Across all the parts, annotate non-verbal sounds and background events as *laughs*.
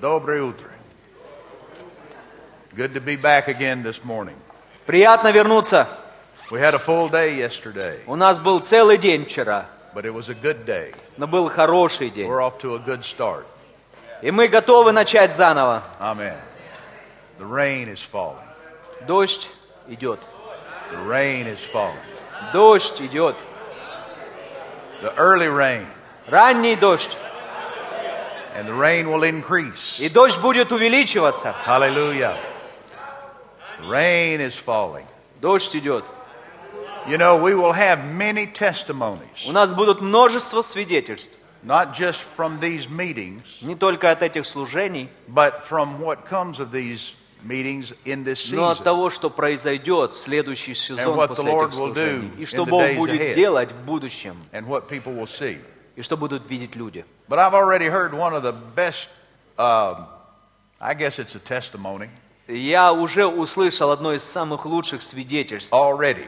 Доброе утро. Good to be back again this morning. Приятно вернуться. We had a full day yesterday, У нас был целый день вчера, but it was a good day. но был хороший день. We're off to a good start. И мы готовы начать заново. Amen. The rain is falling. Дождь идет. The rain is falling. Дождь идет. The early rain, Ранний дождь. And the rain will increase. И дождь будет увеличиваться. Hallelujah. Rain is falling. Дождь идет. You know, we will have many testimonies, У нас будут множество свидетельств. not just from these meetings, Не только от этих служений, but from what comes of these meetings in this но от season. того, что произойдет в следующий сезон what после the Lord этих will do служений. И что Бог будет делать в будущем. and what people will see. И что будут видеть люди. But I've already heard one of the best, um, I guess it's a testimony, Я уже услышал одно из самых лучших свидетельств. already.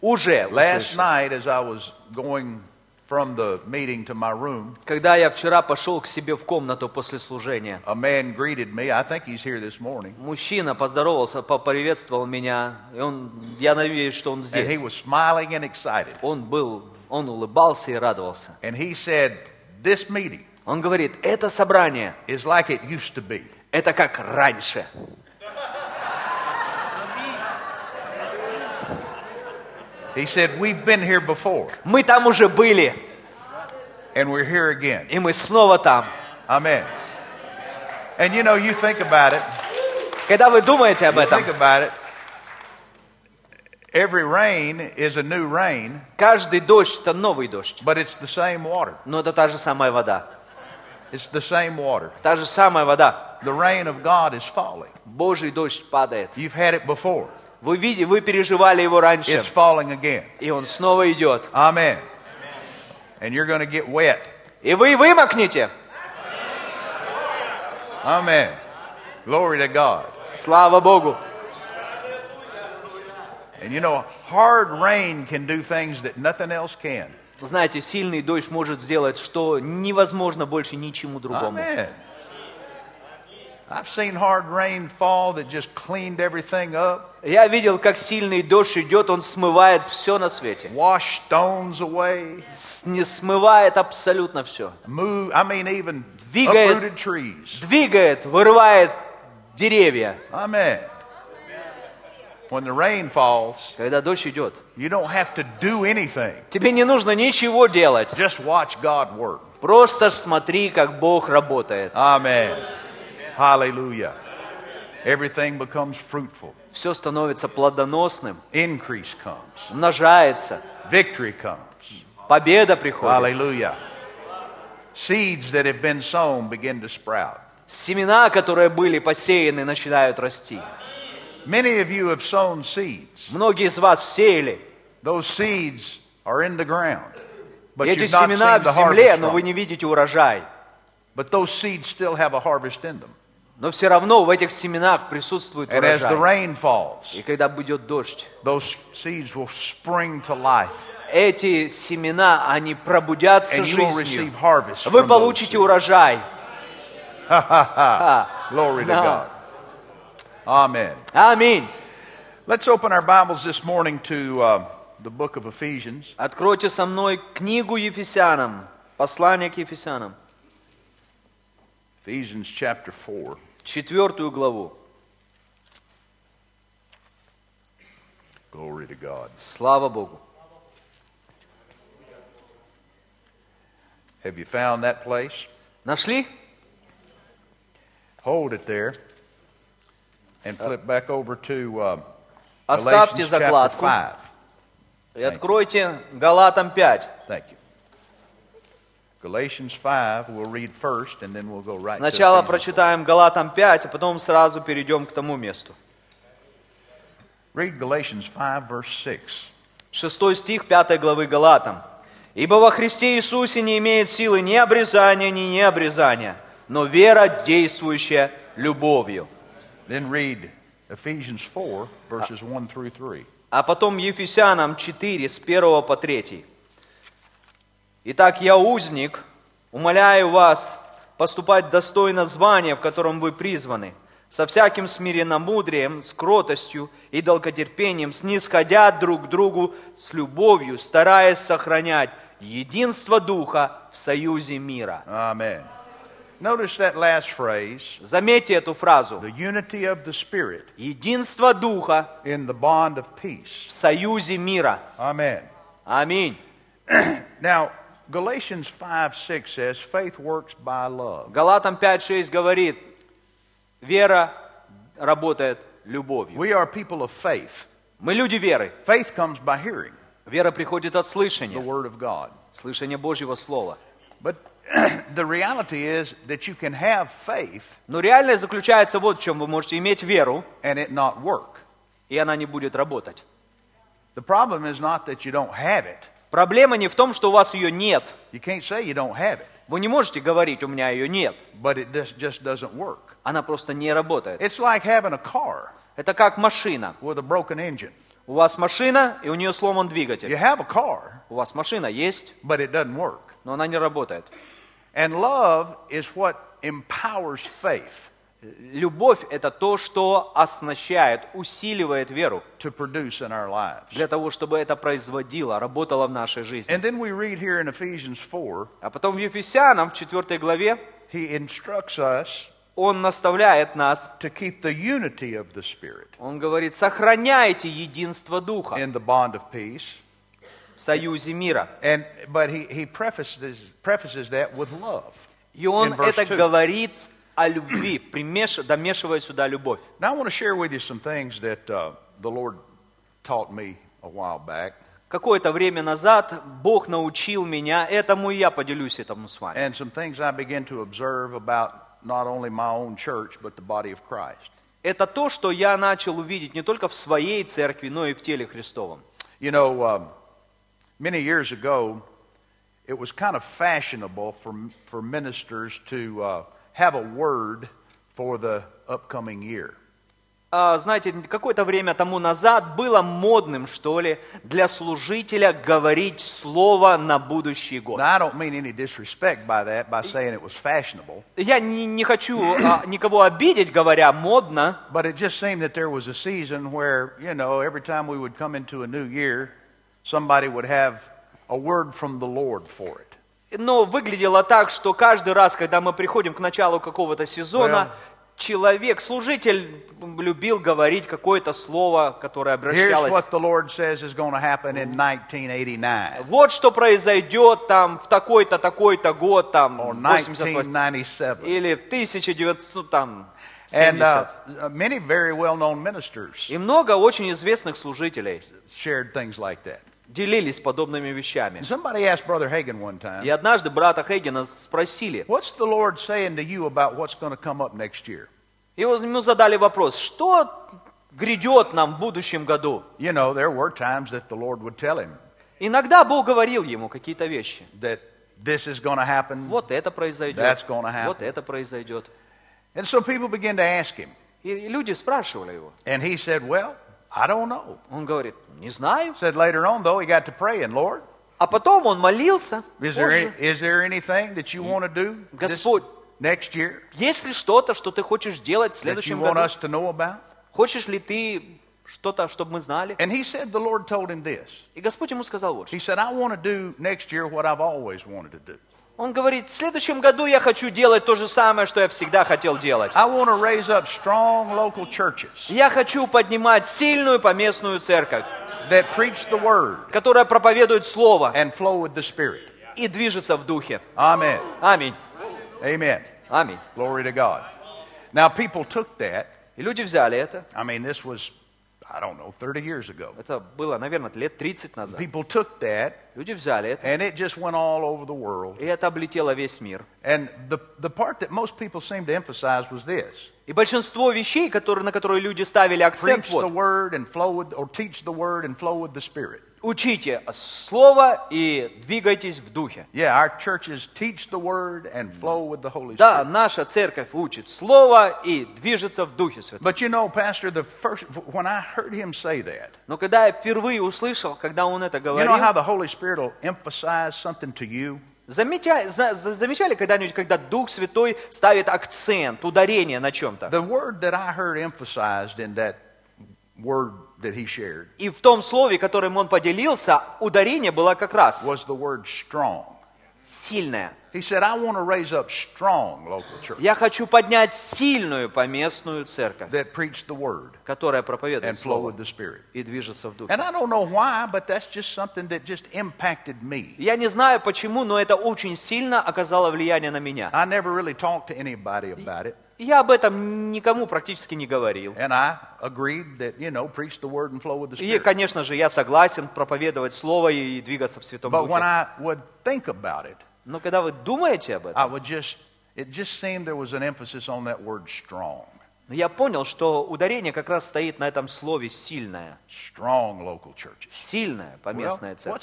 Уже Last night, as I was going from the meeting to my room, Когда я вчера пошел к себе в комнату после служения, a man greeted me. I think he's here this morning. мужчина поздоровался, поприветствовал меня, и он, я надеюсь, что он And he здесь. was smiling and excited. Он был, он улыбался и радовался. And he said, This meeting Он говорит, это собрание, is like it used to be. это как раньше. He said, We've been here before, Мы там уже были, and we're here again. и мы снова там. Amen. And you know, you think about it, Когда вы думаете об you этом, think about it, every rain is a new rain, каждый дождь – это новый дождь, but it's the same water. но это та же самая вода. It's the same water. Та же самая вода. The rain of God is falling. Божий дождь падает. You've had it before. Вы видите, вы переживали его раньше, It's falling again. и он снова идет. Amen. And you're going to get wet. И вы вымокнете. Amen. Glory to God. Слава Богу. And you know, hard rain can do things that nothing else can. Знаете, сильный дождь может сделать, что невозможно больше ничему другому. Amen. I've seen hard rain fall that just cleaned everything up, Я видел, как сильный дождь идет, он смывает все на свете. washed stones away, Не смывает абсолютно все. move, I mean, even Двигает. uprooted trees. Двигает, вырывает деревья. Amen. When the rain falls, Когда дождь идет, you don't have to do anything. тебе не нужно ничего делать. Just watch God work. Просто смотри, как Бог работает. Amen. Hallelujah. Everything becomes fruitful. Все становится плодоносным, Increase comes. умножается, Victory comes. победа приходит. Hallelujah. Seeds that have been sown begin to sprout. Семена, которые были посеяны, начинают расти. Many of you have sown seeds. Многие из вас сеяли. Those seeds are in the ground. But Эти you've not семена seen в земле, но вы не видите урожай. But those seeds still have a harvest in them. Но все равно в этих семенах присутствует And as the урожай. rain falls, И когда будет дождь, those seeds will spring to life. эти семена, они пробудятся And жизнью. Вы получите урожай. Glory to. God. Amen. Аминь. Let's open our Bibles this morning to uh, the book of Ephesians. Откройте со мной книгу Ефесянам, послание к Ефесянам, Ephesians chapter 4. четвертую главу. Glory to God. Слава Богу. Have you found that place? Нашли? Hold it there And flip back over to uh, Оставьте закладку 5. и откройте Галатам 5. Thank you. Galatians 5, we'll read first and then we'll go right Сначала прочитаем Галатам 5, а потом сразу перейдем к тому месту. Read Galatians 5, verse 6. Шестой стих пятой главы Галатам. «Ибо во Христе Иисусе не имеет силы ни обрезания, ни необрезания, но вера, действующая любовью». Then read Ephesians 4, verses 1 through 3. А потом Ефесянам 4, с 1 по 3. «Итак, я узник, умоляю вас, поступать достойно звания, в котором вы призваны, со всяким смиренномудрием, с кротостью и долготерпением, снисходя друг к другу с любовью, стараясь сохранять единство Духа в союзе мира. Amen. Notice that last phrase Заметьте эту фразу. the unity of the Spirit Единство Духа in the bond of peace. в союзе мира. Amen. Аминь. *clears throat* Now, Galatians 5 6 says, faith works by love. Галатам 5.6 говорит, вера работает любовью. We are people of faith. Мы люди веры. Faith comes by hearing Вера приходит от the слышания, Word of God. слышания Божьего Слова. But *coughs* the reality is that you can have faith Но реальность заключается вот в чем. Вы можете иметь веру, и она не будет работать. The problem is not that you don't have it. Проблема не в том, что у вас ее нет. You can't say you don't have it, Вы не можете говорить, у меня ее нет. but it just, just doesn't work. Она просто не работает. It's like having a car Это как машина. with a broken engine. У вас машина, и у нее сломан You двигатель. have a car, У вас машина есть, но она не работает. And love is what empowers faith Любовь – это то, что оснащает, усиливает веру to produce in our lives. для того, чтобы это производило, работало в нашей жизни. And then we read here in Ephesians 4, А потом в Ефесянам, в 4 главе, he instructs us он наставляет нас, to keep the unity of the Spirit он говорит, сохраняйте единство Духа in the bond of peace. Союзе мира. And, but he, he prefaces, prefaces that with love. И он это two. говорит о любви, примеш... домешивая сюда любовь. Now, I want to share with you some things that uh, the Lord taught me a while back, Какое-то время назад Бог научил меня этому, и я поделюсь этому с вами. and some things I began to observe about not only my own church, but the body of Christ. Это то, что я начал увидеть не только в своей церкви, но и в теле Христовом. You know, um, many years ago, it was kind of fashionable for, for ministers to uh, have a word for the upcoming year. А, знаете, какое-то время тому назад было модным, что ли, для служителя говорить слово на будущий год. Now, I don't mean any disrespect by that, by saying it was fashionable, Я не, не хочу а, никого обидеть, говоря модно, but it just seemed that there was a season where, you know, every time we would come into a new year, somebody would have a word from the Lord for it. но выглядело так, что каждый раз, когда мы приходим к началу какого-то сезона, человек, служитель любил говорить какое-то слово, которое обращалось what the Lord says is going to happen in 1989 Вот что произойдет там в такой-то, такой-то год, там, or 88, 1997. или в 1900, там, And 70. uh, many very well known ministers И много очень известных служителей shared things like that. Делились подобными вещами. And somebody asked Brother Hagan one time, И однажды брата Хейгена спросили, What's the Lord saying to you about what's going to come up next year? и вот ему задали вопрос, что грядет нам в будущем году? You know, there were times that the Lord would tell him Иногда Бог говорил ему какие-то вещи. that this is going to happen. Вот это произойдет, That's gonna happen. вот это произойдет. And so people began to ask him. И люди спрашивали его. And he said, Well, I don't know. Он говорит, не знаю. Said later on, though, he got to praying, Lord, А потом он молился. is there, позже. is there anything that you want to do this Господь, next year Есть ли что-то, что ты хочешь делать в that you следующем want году? us to know about? Хочешь ли ты что-то, чтобы мы знали? And he said, The Lord told him this. И Господь ему сказал вот что. He said, I want to do next year what I've always wanted to do. Он говорит, в следующем году я хочу делать то же самое, что я всегда хотел делать. Я хочу поднимать сильную поместную церковь, которая проповедует Слово и движется в Духе. Аминь. Amen. Аминь. Glory to God. Now, people took that. И люди взяли это. I mean, this was, I don't know, 30 years ago. Это было, наверное, лет 30 назад. People took that, Люди взяли это. and it just went all over the world. И это облетело весь мир. And the, the part that most people seem to emphasize was this И большинство вещей, которые, на которые люди ставили акцент, preach the вот, word and flow with, or teach the word and flow with the Spirit. Учите Слово и двигайтесь в Духе. Yeah, our churches teach the word and flow with the Holy Да, Spirit. наша церковь учит Слово и движется в Духе Святом. But you know, Pastor, the first, when I heard him say that, Но когда я впервые услышал, когда он это you говорил, know how the Holy Spirit will emphasize something to you? Замечали, замечали когда-нибудь, когда Дух Святой ставит акцент, ударение на чем-то? The word that I heard emphasized in that word that he shared И в том слове, которым он поделился, ударение было как раз was the word strong. сильное. He said, I want to raise up strong local church Я хочу поднять сильную поместную церковь, that preach the word которая проповедует and flow Слово with the Spirit. и движется в Духе. And I don't know why, but that's just something that just impacted me. Я не знаю почему, но это очень сильно оказало влияние на меня. I never really talked to anybody about it. Я об этом никому практически не говорил. И, конечно же, я согласен проповедовать Слово и двигаться в Святом Духе. Но когда вы думаете об этом, я понял, что ударение как раз стоит на этом слове «сильное». Сильная поместная церковь.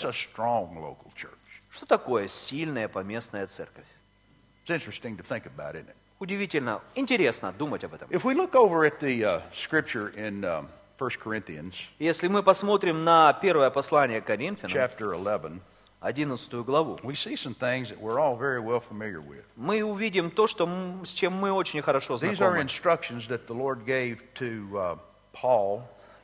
Что такое сильная поместная церковь? It's interesting to think about, isn't it? Удивительно, интересно думать об этом. If we look over at the uh, scripture in um, 1 Corinthians Если мы посмотрим на первое послание Коринфянам, chapter 11, 11 главу, we see some things that we're all very well familiar with. мы увидим то, что, м- с чем мы очень хорошо These are знакомы. instructions that the Lord gave to uh, Paul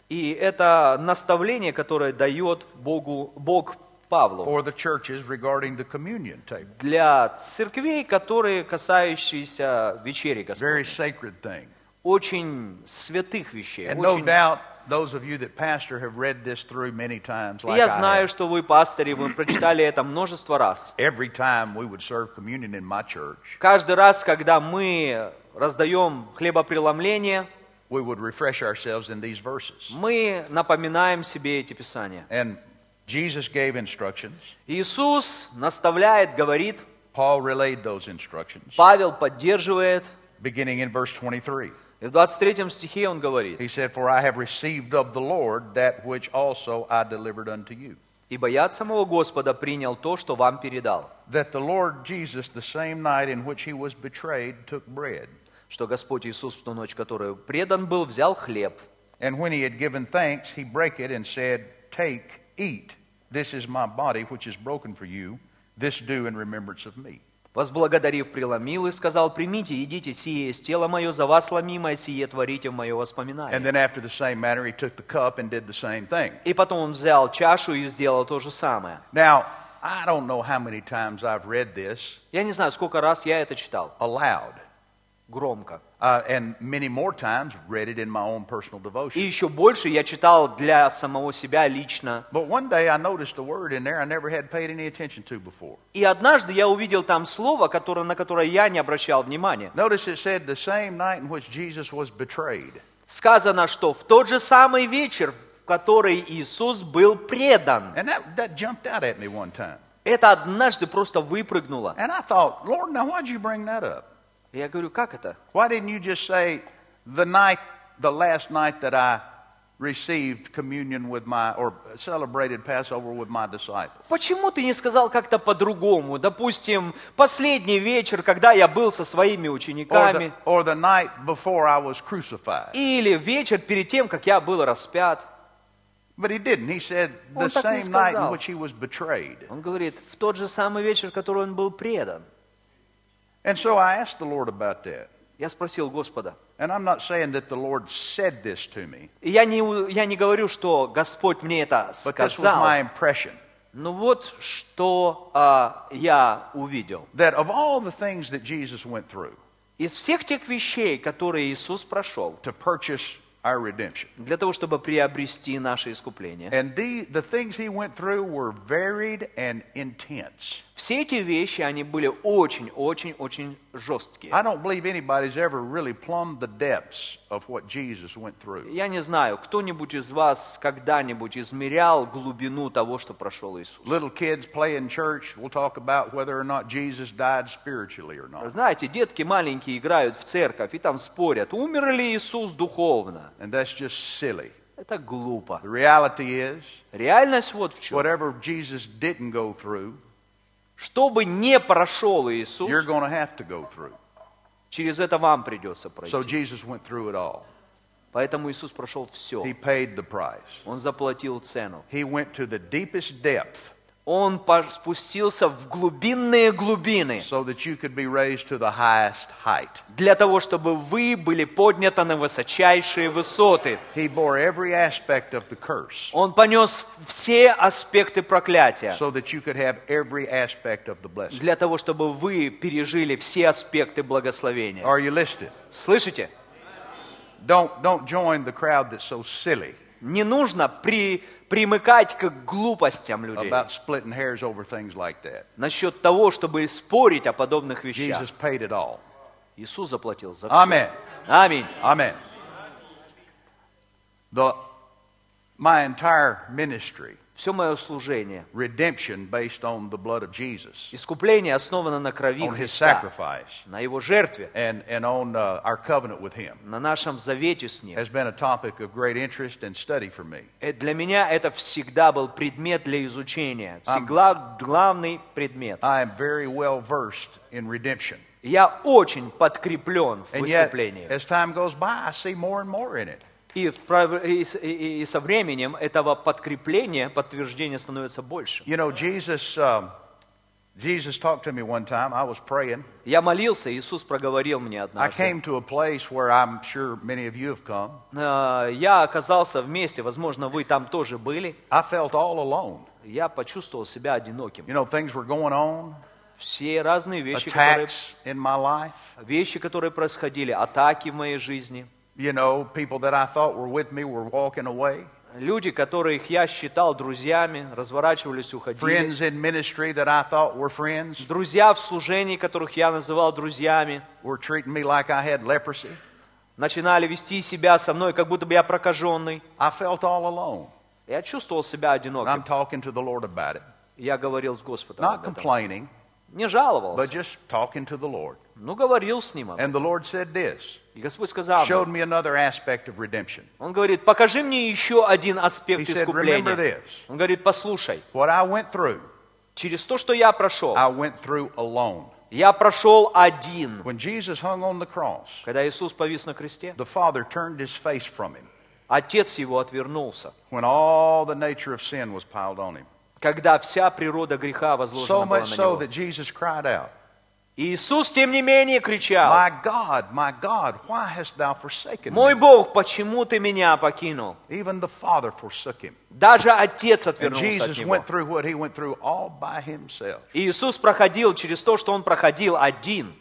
И это наставление, которое дает Богу, Бог Павлу for the churches regarding the communion table. для церквей, которые касающиеся вечери Very Господней. sacred thing. Очень святых вещей. And no очень- doubt those of you that pastor have read this through many times, like я знаю, что вы, пастыри, вы прочитали это множество раз. Every time we would serve communion in my church, Каждый раз, когда мы раздаем хлебопреломление, we would refresh ourselves in these verses. мы напоминаем себе эти писания. And Jesus gave instructions. Иисус наставляет, говорит, Paul relayed those instructions, Павел поддерживает. beginning in verse 23. И в 23 стихе он говорит, He said, For I have received of the Lord that which also I delivered unto you. «Ибо я от самого Господа принял то, что вам передал, That the Lord Jesus, the same night in which he was betrayed, took bread. что Господь Иисус в ту ночь, которую предан был, взял хлеб, And when he had given thanks, he brake it and said, Take, eat. This is my body, which is broken for you. This do in remembrance of me. возблагодарив, преломил и сказал, «Примите, едите, сие есть тело мое, за вас ломимое, сие творите в мое And воспоминание». then after the same manner, he took the cup and did the same thing. И потом он взял чашу и сделал то же самое. Now, I don't know how many times I've read this Я не знаю, сколько раз я это читал, aloud. Громко. Uh, and many more times read it in my own personal И devotion. еще больше я читал для самого себя лично. But one day I noticed a word in there I never had paid any attention to before. И однажды я увидел там слово, которое, на которое я не обращал внимания. Notice it said the same night in which Jesus was betrayed. Сказано, что в тот же самый вечер, в который Иисус был предан. And that, that jumped out at me one time. Это однажды просто выпрыгнуло. And I thought, Lord, now why'd you bring that up? Я говорю, как это? Why didn't you just say the night, the last night that I received communion with my, or celebrated Passover with my disciples? Почему ты не сказал как-то по-другому? Допустим, последний вечер, когда я был со своими Or учениками. the, or the night before I was crucified? Или вечер перед тем, как я был распят. But he didn't. He said the same night in which he was betrayed. Он говорит, в тот же самый вечер, который он был предан. And so I asked the Lord about that. Я спросил Господа. And I'm not saying that the Lord said this to me, И я не, у- я не говорю, что Господь мне это but this was сказал. my impression. Но вот что а, я увидел. That of all the things that Jesus went through Из всех тех вещей, которые Иисус прошел, to purchase our redemption, для того, чтобы приобрести наше искупление, and the, the things he went through were varied and intense. Все эти вещи, они были очень-очень-очень жесткие. I don't believe anybody's ever really plumbed the depths of what Jesus went through. Я не знаю, кто-нибудь из вас когда-нибудь измерял глубину того, что прошел Иисус? Little kids play in church. We'll talk about whether or not Jesus died spiritually or not. Знаете, детки маленькие играют в церковь и там спорят, умер ли Иисус духовно. And that's just silly. Это глупо. The reality is, Реальность вот в чем. whatever Jesus didn't go through, Что бы не прошел Иисус, you're going to have to go through. через это вам придется So пройти. Jesus went through it all. Поэтому Иисус прошел все. He paid the price. Он заплатил цену. He went to the deepest depth Он спустился в глубинные глубины so that you could be raised to the highest height. для того, чтобы вы были подняты на высочайшие высоты. He bore every aspect of the curse Он понес все аспекты проклятия so that you could have every aspect of the blessing. для того, чтобы вы пережили все аспекты благословения. Are you listening? Слышите? Don't, don't join the crowd that's so silly Не нужно при, примыкать к глупостям людей about splitting hairs over things like that. насчет того, чтобы спорить о подобных вещах. Jesus paid it all. Иисус заплатил за все. Аминь. Amen. The, my entire ministry, Все мое служение, redemption based on the blood of Jesus, искупление основано на крови on his Христа, sacrifice, на Его жертве, and, and on uh, our covenant with him, на нашем завете с Ним. has been a topic of great interest and study for me. Э, Для меня это всегда был предмет для изучения, всегда главный предмет. I am very well versed in redemption. Я очень подкреплен в And yet, искуплении. as time goes by, I see more and more in it. И, в и и- со временем этого подкрепления, подтверждения становится больше. You know, Jesus, um, Jesus talked to me one time. I was praying. Я молился, Иисус проговорил мне I однажды. came to a place where I'm sure many of you have come. Э, Я оказался вместе, возможно, вы там тоже были. I felt all alone. Я почувствовал себя одиноким. You know, things were going on, Все разные вещи, которые, in my life. вещи, которые происходили, атаки в моей жизни. You know, people that I thought were with me were walking away. Люди, которых я считал друзьями, разворачивались, уходили. Friends in ministry that I thought were friends Друзья в служении, которых я называл друзьями, were treating me like I had leprosy. начинали вести себя со мной, как будто бы я прокаженный. I felt all alone. Я чувствовал себя And I'm одиноким. talking to the Lord about it. Я говорил с Господом Not об этом. complaining, Не but жаловался, just talking to the Lord. ну говорил с Ним. And the Lord said this, И Господь сказал, showed me another aspect of redemption. Он говорит, покажи мне еще один аспект He said, remember искупления. this. Он говорит, послушай, What I went through, через то, что я прошел, I went through alone. я прошел один. When Jesus hung on the cross, Когда Иисус повис на кресте, the Father turned his face from him Отец его отвернулся. when all the nature of sin was piled on him. Когда вся природа греха So возложена была much на so него. that Jesus cried out, И Иисус, тем не менее, кричал, My God, my God, why hast thou forsaken «Мой? Бог, почему ты меня покинул?» Even the Father forsook him. Даже Отец And отвернулся от него. went through what he went through all by himself. И Иисус проходил через то, что Он проходил один.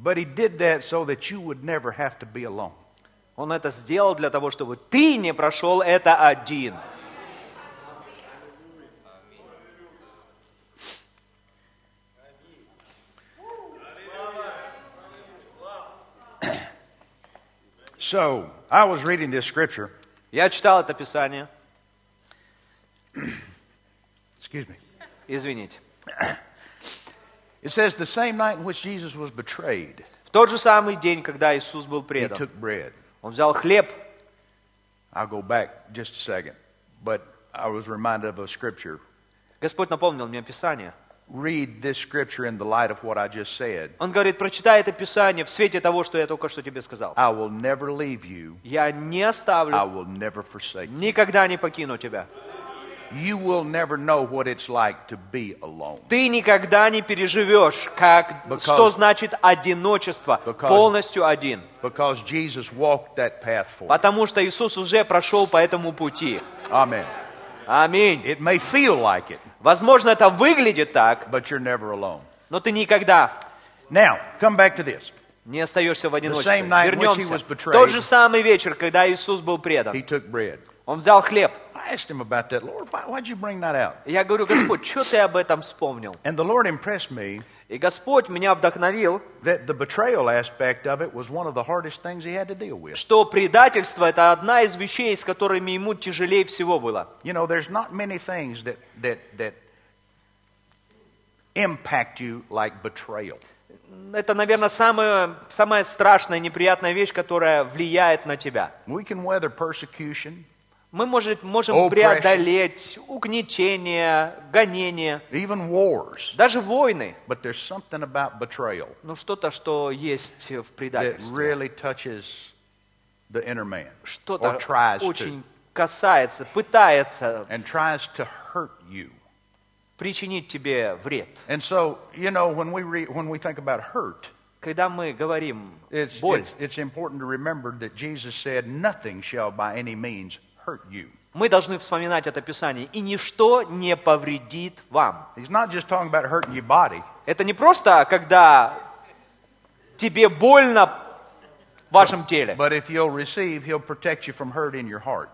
But he did that so that you would never have to be alone. Он это сделал для того, чтобы ты не прошел это один. So, I was reading this scripture. Я читал это Писание. Excuse me. Извините. It says, The same night in which Jesus was betrayed, В тот же самый день, когда Иисус был he предан, took bread. Он взял хлеб. I'll go back just a second. But I was reminded of a scripture. Господь напомнил мне Писание. Read this scripture in the light of what I just said. Он говорит, прочитай это Писание в свете того, что я только что тебе сказал. I will never leave you. Я не I оставлю, will never forsake you. никогда не покину тебя. You will never know what it's like to be alone. Ты никогда не переживешь, как, Because- что значит одиночество, Because- полностью один. Because Jesus walked that path for you. Потому что Иисус уже прошел по этому пути. Amen. Аминь. It may feel like it, Возможно, это выглядит так, but you're never alone. но ты никогда Now, come back to this. не остаешься в одиночестве. same night in which he Вернемся. was В betrayed. тот же самый вечер, когда Иисус был предан, He took bread. Он взял хлеб. I asked him about that. Lord, why, why'd you bring that out? Я говорю, Господь, что ты об этом вспомнил? And the Lord impressed me И Господь меня вдохновил, that the betrayal aspect of it was one of the hardest things he had to deal with. что предательство – это одна из вещей, с которыми ему тяжелее всего было. You know, there's not many things that, that, that impact you like betrayal. Это, наверное, самая, самая страшная, неприятная вещь, которая влияет на тебя. We can weather persecution, Мы может, можем Oppression. преодолеть угнетение, гонение, even wars, даже войны. but there's something about betrayal Но что-то, что есть в that предательстве. really touches the inner man or Что-то tries to. очень касается, пытается and tries to hurt you. причинить тебе вред. And so, you know, when we, re- when we think about hurt, Когда мы говорим it's, боль, it's, it's important to remember that Jesus said, Nothing shall by any means hurt you. мы должны вспоминать это Писание. И ничто не повредит вам. He's not just talking about hurting your body, Это не просто, когда тебе больно в вашем теле, but if you'll receive, He'll protect you from hurt in your heart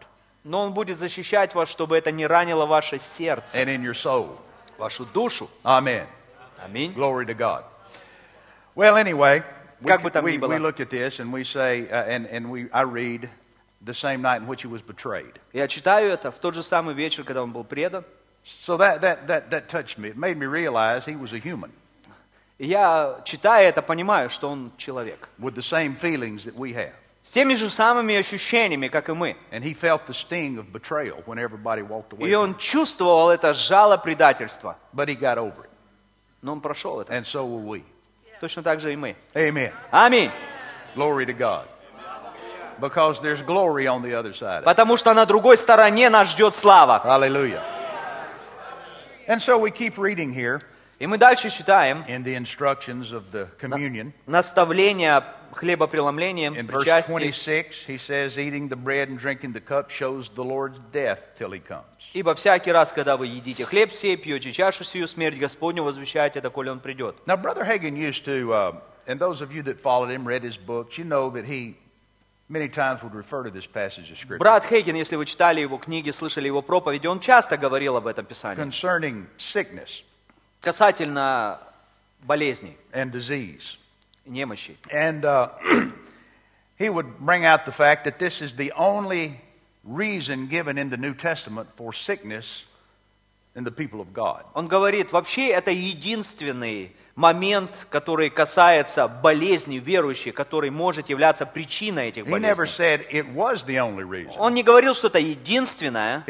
но Он будет защищать вас, чтобы это не ранило ваше сердце, and in your soul. вашу душу. Amen. Аминь. Glory to God. Well, anyway, we, we, we look at this and we say, uh, and, and we, I read the same night in which he was betrayed. Я читаю это в тот же самый вечер, когда он был предан. So that, that, that, that touched me. It made me realize he was a human И я, читая это, понимаю, что он человек. with the same feelings that we have. С теми же самыми ощущениями, как и мы. And he felt the sting of betrayal when everybody walked away. И from он him. чувствовал это жало предательства. But he got over it. Но он прошел это. And so will we. Точно так же и мы. Amen. Аминь. Glory to God. Because there's glory on the other side. of it. Потому что на другой стороне нас ждет слава. Hallelujah. And so we keep reading here И мы дальше читаем in the instructions of the communion. наставление хлебопреломлением, In verse причастие. 26, he says, Eating the bread and drinking the cup shows the Lord's death till he comes. Ибо всякий раз, когда вы едите хлеб сей, пьете чашу сию, смерть Господню возвещаете, доколе Он придет. Now, Brother Hagan used to, uh, and those of you that followed him, read his books, you know that he many times would refer to this passage of Scripture Брат Хейген, если вы читали его книги, слышали его проповеди, он часто говорил об этом Писании. concerning sickness Касательно болезней, and disease. немощи. And uh, *clears throat* he would bring out the fact that this is the only reason given in the New Testament for sickness in the people of God. Он говорит, вообще это единственный момент, который касается болезней верующих, который может являться причиной этих He never болезней. said it was the only reason. Он не говорил, что это единственное.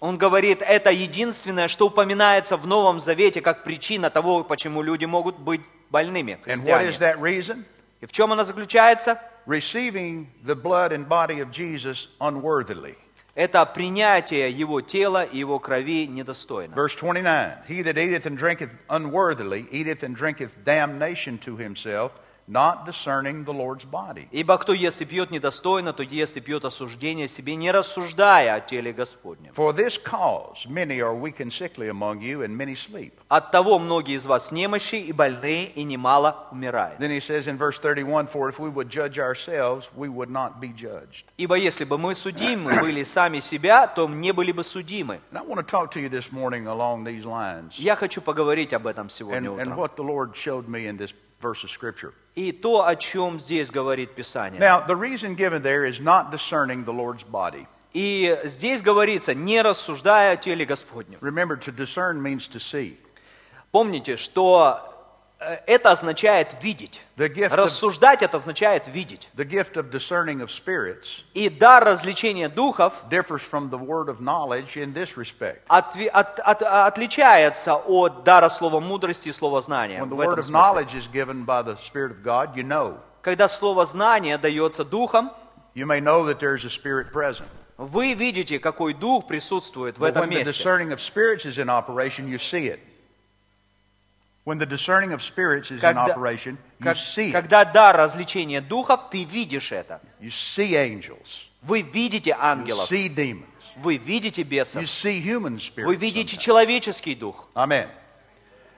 Он говорит, это единственное, что упоминается в Новом Завете как причина того, почему люди могут быть больными, And what христиане. is that reason? И в чем она заключается? Receiving the blood and body of Jesus unworthily. Это принятие его тела и его крови недостойно. Verse 29 He that eateth and drinketh unworthily eateth and drinketh damnation to himself, not discerning the Lord's body. Ибо кто ест и пьет недостойно, то ест и пьет осуждение себе, не рассуждая о теле Господнем. For this cause many are weak and sickly among you, and many sleep. От того многие из вас немощи и больные, и немало умирает. Then he says in verse 31 For if we would judge ourselves, we would not be judged. Ибо если бы мы судимы были сами себя, то не были бы судимы. And I want to talk to you this morning along these lines Я хочу поговорить об этом and, сегодня and утром. what the Lord showed me in this verse of Scripture. И то, о чем здесь говорит Писание. Now, the reason given there is not discerning the Lord's body. И здесь говорится, не рассуждая о теле Господнем. Remember, to discern means to see. Помните, что э, это означает видеть. Of, Рассуждать это означает видеть. of И дар развлечения духов от- от- отличается от дара слова мудрости и слова знания. В этом God, you know. Когда слово знание дается духом, You may know that there's a spirit present. вы видите, какой дух присутствует в But этом месте. discerning of spirits is in operation, you see it. When the discerning of spirits is in Когда, operation, you как- see it. когда дар развлечения духов, ты видишь это. You see angels. Вы видите You ангелов, see demons. вы видите You бесов, see human вы spirits. видите sometimes. человеческий дух. Amen.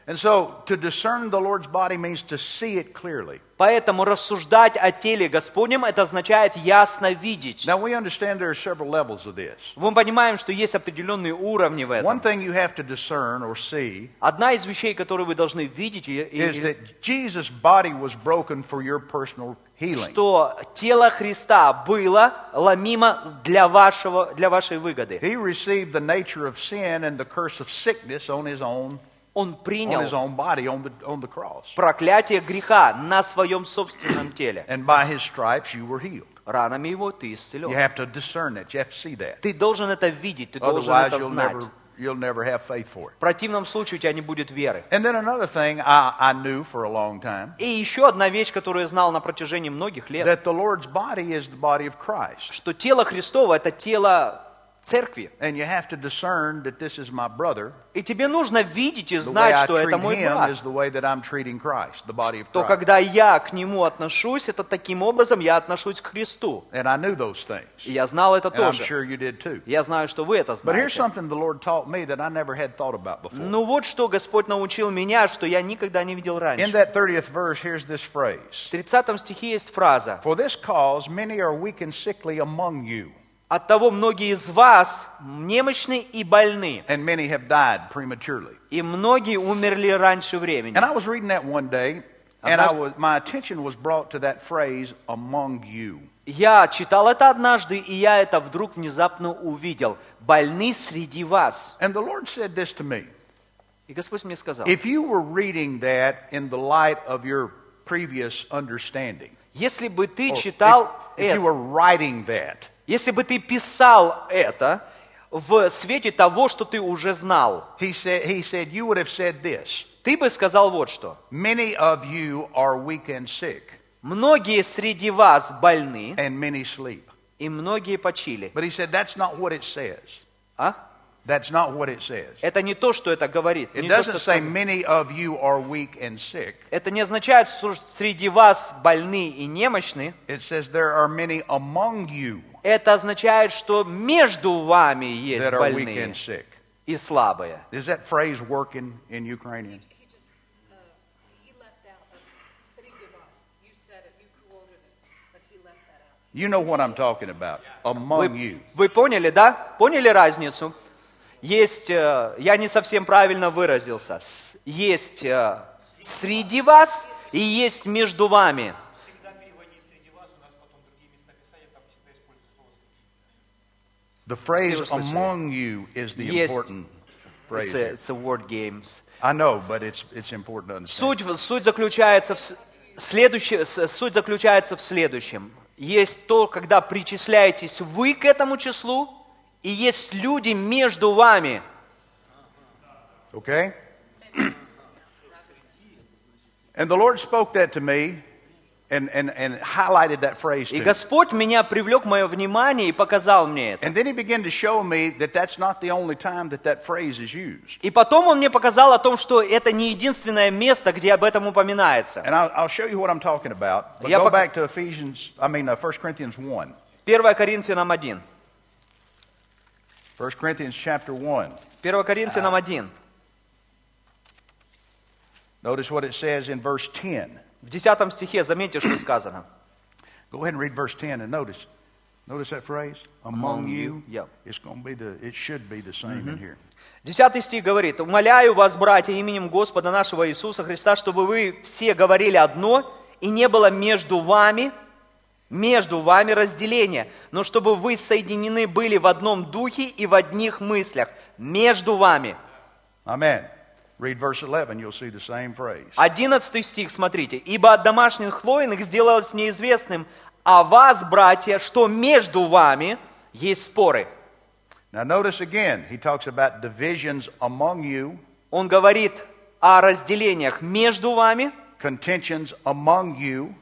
And so, to discern the Lord's body means to see it clearly. Поэтому рассуждать о теле Господнем, это означает ясно видеть. Now, we understand there are several levels of this. Мы понимаем, что есть определенные уровни в One этом. thing you have to discern or see Одна из вещей, которые вы должны видеть, и- и- is that Jesus' body was broken for your personal healing. что тело Христа было ломимо для, вашего, для вашей выгоды. He received the nature of sin and the curse of sickness on his own, Он on his принял own body on the, on the cross. проклятие греха на своем собственном теле. And by his stripes you were healed. Ранами его ты You исцелен. have to discern that. You have to see that. Ты должен это видеть, ты должен это знать. you'll never have faith for it. В противном случае у тебя не будет веры. And then another thing I, I knew for a long time И еще одна вещь, которую я знал на протяжении многих лет, that the Lord's body is the body of Christ. что тело Христово – это тело церкви. And you have to discern that this is my brother. И тебе нужно видеть и знать, что это мой брат. is the way that I'm treating Christ, the body of То когда я к нему отношусь, это таким образом я отношусь к Христу. And I knew those things. И я знал это And I'm тоже. sure you did too. Я знаю, что вы это But here's знаете. something the Lord taught me that I never had thought about before. Ну вот что Господь научил меня, что я никогда не видел In раньше. that 30th verse, here's this phrase В 30 стихе есть фраза For this cause, many are weak and sickly among you, «От того многие из вас немощны и больны, and many have died prematurely. и многие умерли раньше времени». And I was reading that one day, and I was, my attention was brought to that phrase, among you. Я читал это однажды, и я это вдруг внезапно увидел. «Больны среди вас». And the Lord said this to me И Господь мне сказал, If you were reading that in the light of your previous understanding, если бы ты or читал if, if you это, were writing that, Если бы ты писал это в свете того, что ты уже знал, he said, he said, you would have said this ты бы сказал вот что. Many of you are weak and sick, Многие среди вас больны, and many sleep. и многие почили. But he said, that's not what it says. А? That's not what it says. Это не то, что это говорит. It doesn't say many of you are weak and sick. Это не означает, что среди вас больны и немощны. It says there are many among you Это означает, что между вами есть that are weak больные and sick. и слабые. Is that phrase working in Ukrainian? Uh, uh. You you. You know what I'm talking about. Among you. Вы, вы поняли, да? Поняли разницу? Есть, э, я не совсем правильно выразился. Есть э, среди вас и есть между вами. The phrase among you is the important phrase. It's a, it's a word games. I know, but it's, it's important to understand. Суть, суть, заключается в, с- следующее- с- суть заключается в следующем. Есть то, когда причисляетесь вы к этому числу, и есть люди между вами. Okay? and the Lord spoke that to me and, and, and highlighted that phrase to И. Господь меня привлек мое внимание и показал мне это. And then he began to show me that that's not the only time that that phrase is used. И потом он мне показал о том, что это не единственное место, где об этом упоминается. And I'll, I'll show you what I'm talking about. But Я go пока- back to Ephesians, I mean, uh, 1 Corinthians 1. 1 Коринфянам 1. 1 Corinthians chapter 1. 1 Коринфянам 1. Notice what it says in verse 10. В 10 стихе заметьте, что сказано. Go ahead and read verse 10 and notice. Notice that phrase? Among, Among you. yeah. It's going to be the, it should be the same in here. Десятый стих говорит, «Умоляю вас, братья, именем Господа нашего Иисуса Христа, чтобы вы все говорили одно, и не было между вами, между вами разделения, но чтобы вы соединены были в одном духе и в одних мыслях, между вами». Amen. Read verse 11, you'll see the same phrase. Одиннадцатый стих, смотрите. «Ибо от домашних хлоиных сделалось мне известным о вас, братья, что между вами есть споры». Now, notice again, he talks about divisions among you, Он говорит о разделениях между вами, contentions among you,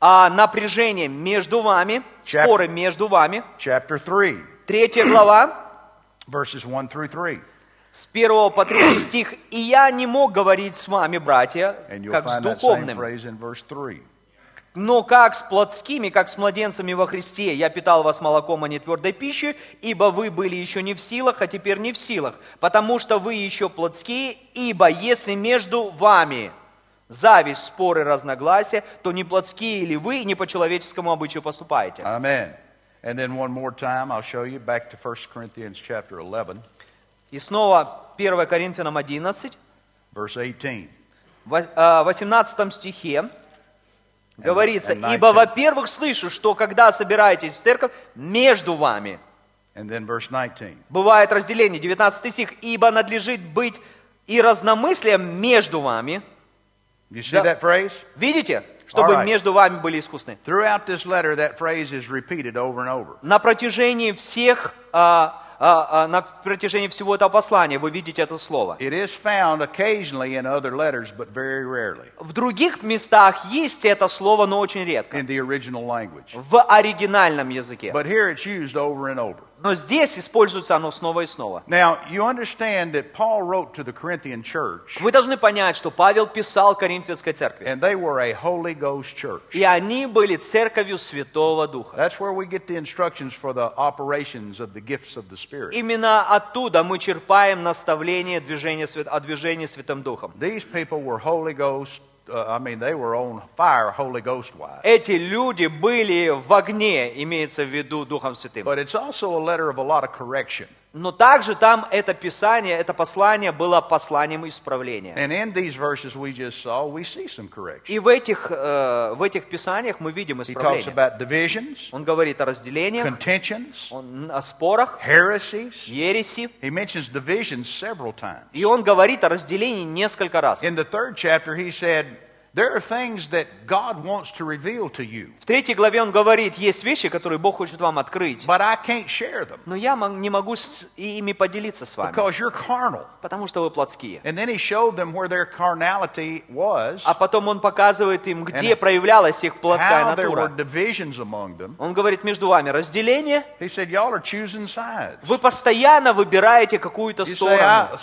о напряжении между вами, Chap- споры между вами. chapter 3, Третья глава, verses 1 through 3. с первого по третий стих. «И я не мог говорить с вами, братья, как с духовным, phrase in verse 3. но как с плотскими, как с младенцами во Христе. Я питал вас молоком, а не твердой пищей, ибо вы были еще не в силах, а теперь не в силах, потому что вы еще плотские, ибо если между вами зависть, споры, разногласия, то не плотские ли вы, не по человеческому обычаю поступаете». Amen. And then one more time, I'll show you back to 1 Corinthians chapter 11, И снова 1 Коринфянам 11, verse 18. в э, 18 стихе говорится, and «Ибо, 19. во-первых, слышу, что когда собираетесь в церковь, между вами And then verse 19. бывает разделение». 19 стих, «Ибо надлежит быть и разномыслием между вами». You see that phrase? Видите? Чтобы между вами были искусны. Throughout this letter, that phrase is repeated over and over. На протяжении всех а, а, а, на протяжении всего этого послания вы видите это слово. It is found occasionally in other letters, but very rarely В других местах есть это слово, но очень редко. in the original language. В оригинальном языке. But here it's used over and over. Но здесь используется оно снова и снова. Now, you understand that Paul wrote to the Corinthian church, Вы должны понять, что Павел писал Коринфянской церкви. and they were a Holy Ghost church. И они были церковью Святого Духа. That's where we get the instructions for the operations of the gifts of the Spirit. Именно оттуда мы черпаем наставление движения, о движении Святым Духом. These people were Holy Ghost, uh, I mean, they were on fire Holy Ghost wise. Эти люди были в огне, имеется в виду Духом Святым. But it's also a letter of a lot of correction. Но также там это писание, это послание было посланием исправления. Saw. И в этих, э, в этих писаниях мы видим исправление. Он говорит о разделениях, он о спорах, heresies. ереси. He mentions divisions several times. И он говорит о разделении несколько раз. In the third chapter, he said, There are things that God wants to reveal to you, В третьей главе он говорит, есть вещи, которые Бог хочет вам открыть, но я не могу с ими поделиться с вами, потому что вы плотские. And then he showed them where their carnality was, А потом он показывает им, где проявлялась их плотская натура. Он говорит, между вами разделение, вы постоянно выбираете какую-то сторону.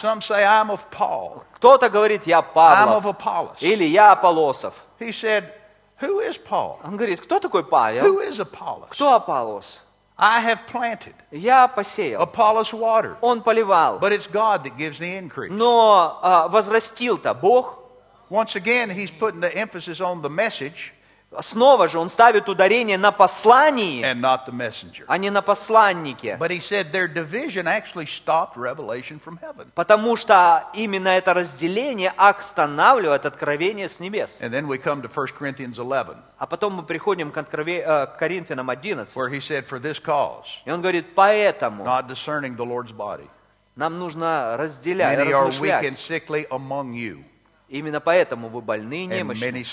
I, some say, I'm of Paul, Кто-то говорит, я I'm of Павлов, Apollos. или я Аполосов. He said, Who is Paul? Он говорит, кто такой Павел? Who is Apollos? Кто Аполос? I have planted, Я посеял. Apollos watered, Он поливал. but it's God that gives the increase. Но а, возрастил-то Бог. Once again, he's putting the emphasis on the message Снова же он ставит ударение на послании, and not the messenger. а не на посланнике. But he said their division actually stopped revelation from heaven. Потому что именно это разделение останавливает откровение с небес. And then we come to 1 Corinthians 11, А потом мы приходим к, открове- э, к Коринфянам 11. where he said, For this cause, И он говорит, поэтому not discerning the Lord's body, нам нужно разделять, many are weak and размышлять. sickly among you, Именно поэтому вы больны и немощны.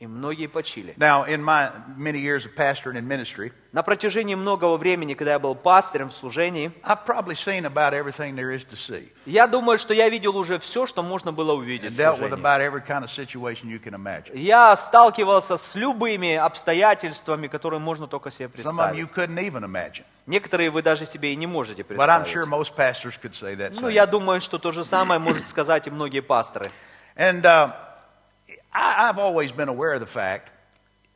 И многие почили. Now, in my many years of pastoring and ministry, На протяжении многого времени, когда я был пастырем в служении, I've probably seen about everything there is to see, я думаю, что я видел уже все, что можно было увидеть and в dealt with служении. about every kind of situation you can imagine. Я сталкивался с любыми обстоятельствами, которые можно только себе Some of you представить. couldn't even imagine. Некоторые вы даже себе и не можете But I'm sure представить. most pastors could say that. Ну, я думаю, что то же самое может сказать и многие пасторы. And uh, I, I've always been aware of the fact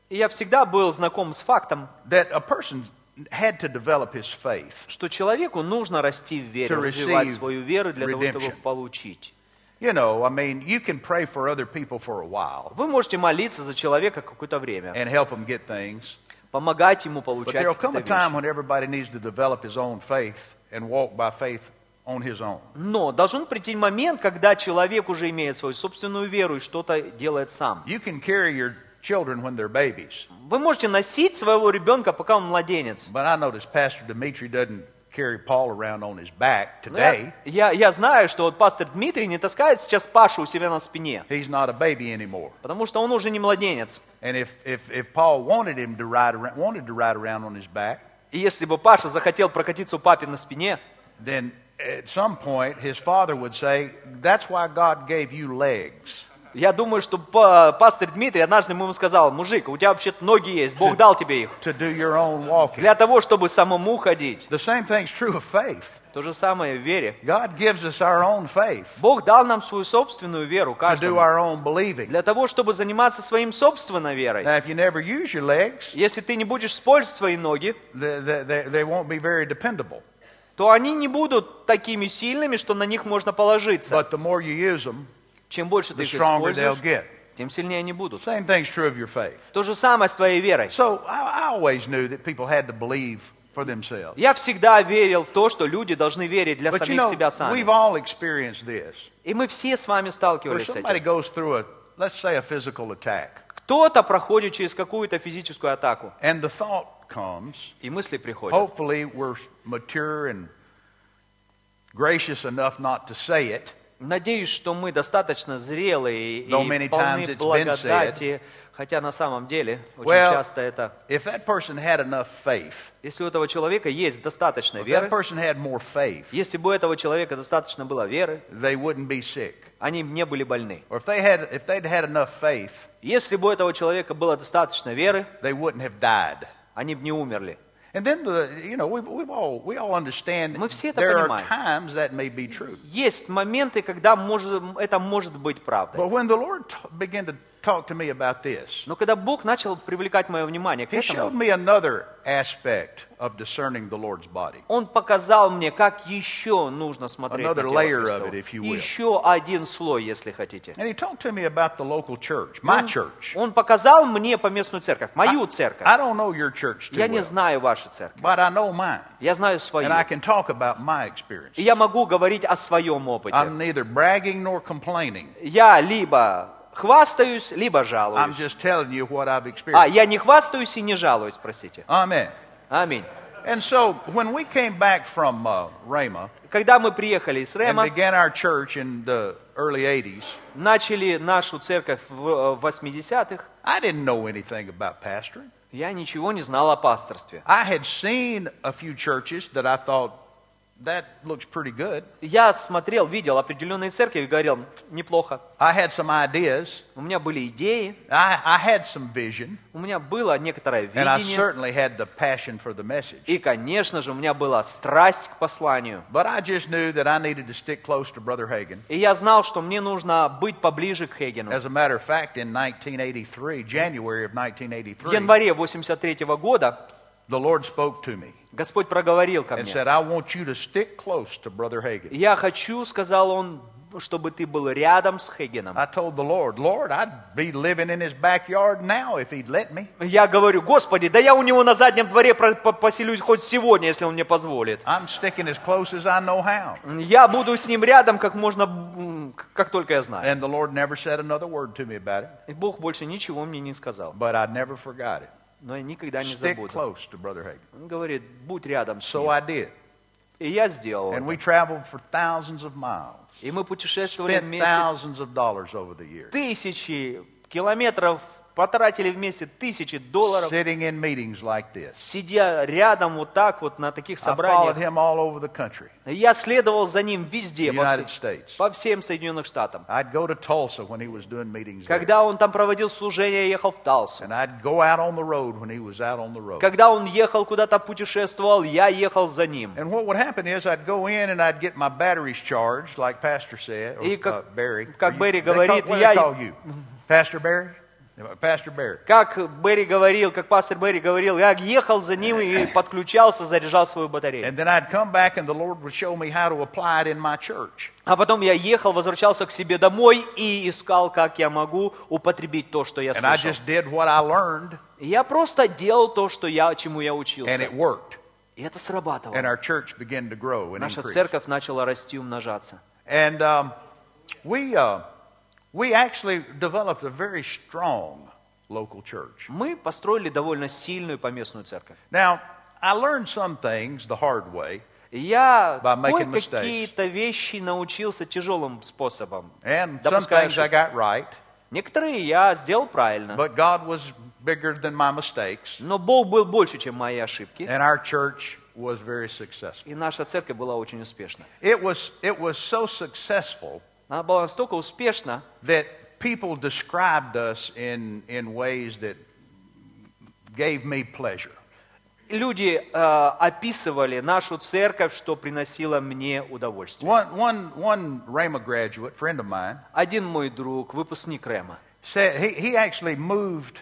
И я всегда был знаком с фактом, that a person had to develop his faith. что человеку нужно расти в вере, To развивать receive свою веру для того, чтобы redemption. получить. You know, I mean, you can pray for other people for a while Вы можете молиться за человека какое-то время, and help them get things, помогать ему but получать there'll come a какие-то time вещи. when everybody needs to develop his own faith and walk by faith on his own. Но должен прийти момент, когда человек уже имеет свою собственную веру и что-то делает сам. You can carry your children when they're babies, Вы можете носить своего ребенка, пока он младенец. but I notice Pastor Dimitri doesn't carry Paul around on his back я, today. я, я знаю, что вот пастор Дмитрий не таскает сейчас Пашу у себя на спине, He's not a baby anymore. потому что он уже не младенец. And if, if, if Paul wanted him to ride around, wanted to ride around on his back, И если бы Паша захотел прокатиться у папе на спине, then at some point his father would say, That's why God gave you legs. я думаю, что па- пастор Дмитрий однажды ему сказал, мужик, у тебя вообще-то ноги есть, Бог дал тебе их. to do your own walking. Для того, чтобы самому ходить. The same thing's true of faith. То же самое в вере. God gives us our own faith Бог дал нам свою собственную веру, to do каждому. our own believing. Для того, чтобы заниматься своим собственной верой. Now, if you never use your legs, Если ты не будешь использовать свои ноги, they, they, they- they won't be very dependable. То они не будут такими сильными, что на них можно положиться. But the more you use them, Чем больше ты их используешь, тем сильнее они будут. Same thing's true of your faith. То же самое с твоей верой. So I, I always knew that people had to believe for themselves. Я всегда верил в то, что люди должны верить для But you самих know, себя сами. we've all experienced this. И мы все с вами сталкивались с somebody этим. goes through a, let's say, a physical attack, Кто-то проходит через какую-то физическую атаку, and the thought comes, и мысли приходят. hopefully we're mature and gracious enough not to say it, Надеюсь, что мы достаточно зрелые и полны благодати, хотя на самом деле очень Well, часто это... if that person had enough faith, Если у этого человека есть достаточно if that веры, person had more faith, если бы у этого человека достаточно было веры, they wouldn't be sick. они не были больны. Or if they had if they'd had enough faith, Если бы у этого человека было достаточно веры, they wouldn't have died. они бы не умерли. And then the you know we've, we've all we all understand Мы все это there are понимаем. times that may be true. Есть моменты, когда может, это может быть правдой. But when the Lord began to talk to me about this, Но когда Бог начал привлекать мое внимание к He showed этому, me another aspect of discerning the Lord's body. Он показал мне, как еще нужно смотреть на Another тело layer Христово. of it, if you will. Еще один слой, если хотите. And He talked to me about the local church, my church. Он показал мне поместную церковь, мою церковь. I don't know your church too Я не well, знаю вашу церковь. but I know mine, Я знаю свою. and I can talk about my experience. И я могу говорить о своем опыте. I'm neither bragging nor complaining. Я либо хвастаюсь, либо I'm жалуюсь. just telling you what I've А, я не хвастаюсь и не жалуюсь, простите. Amen. Аминь. And so when we came back from uh, Rhema Когда мы приехали из and Рема, began our church in the early 80s, начали нашу церковь в э, 80-х, I didn't know anything about pastoring. я ничего не знал о пасторстве. I had seen a few churches that I thought that looks pretty good. Я смотрел, видел определенные церкви и говорил, неплохо. I had some ideas. У меня были идеи, I, I had some vision, у меня было некоторое and I видение. certainly had the passion for the message. И, конечно же, у меня была страсть к посланию. But I just knew that I needed to stick close to Brother Hagan. И я знал, что мне нужно быть поближе к Хейгену. As a matter of fact, in 1983, January of В 1983, январе 83 года the Lord spoke to me Господь проговорил ко and мне. said, I want you to stick close to Brother Hagan. Я хочу, сказал он, чтобы ты был рядом с Хейгеном. I told the Lord, Lord, I'd be living in his backyard now if he'd let me. Я говорю, Господи, да я у него на заднем дворе поселюсь хоть сегодня, если он мне позволит. I'm sticking as close as I know how. Я буду с ним рядом как можно, как только я знаю. And the Lord never said another word to me about it, И Бог больше ничего мне не сказал. Но я никогда не забуду. close to Brother Hagan. Он говорит, будь рядом с So ним. I did. И я сделал And это. we traveled for thousands of miles, И мы путешествовали spent вместе thousands of dollars over the years, тысячи километров, потратили вместе тысячи долларов, sitting in meetings like this. сидя рядом вот так вот на таких I followed собраниях. him all over the country, Я следовал за ним везде, по, United вс- States. по всем Соединенных Штатам. I'd go to Tulsa when he was doing meetings. Когда он там проводил служение, я ехал в Талсу. And I'd go out on the road when he was out on the road. Когда он ехал куда-то путешествовал, я ехал за ним. And what would happen is I'd go in and I'd get my batteries charged, like Pastor said, or И как- uh, Barry. как Берри говорит, я-? Pastor Barry? Как Берри говорил, как пастор Берри говорил, я ехал за ним и подключался, заряжал свою батарею. And then I'd come back and the Lord would show me how to apply it in my church. А потом я ехал, возвращался к себе домой и искал, как я могу употребить то, что я And I слышал. just did what I learned, И я просто делал то, что я, чему я and учился. it worked. И это And сработало. our church began to grow and Наша церковь начала расти и умножаться. And um, we, uh, we actually developed a very strong local church. Мы построили довольно сильную поместную церковь. Now, I learned some things the hard way, И Я By making кое-какие-то вещи научился тяжелым способом. and some Допускаю things I ошибки. got right, Некоторые я сделал правильно. but God was bigger than my mistakes, Но Бог был больше, чем мои ошибки. and our church was very successful. И наша церковь была очень успешна. It was, it was so successful Она была настолько успешна, that people described us in, in ways that gave me pleasure. люди э, описывали нашу церковь, что приносило мне удовольствие. One, one, one Rhema graduate, friend of mine, Один мой друг, выпускник Рема, said he, he actually moved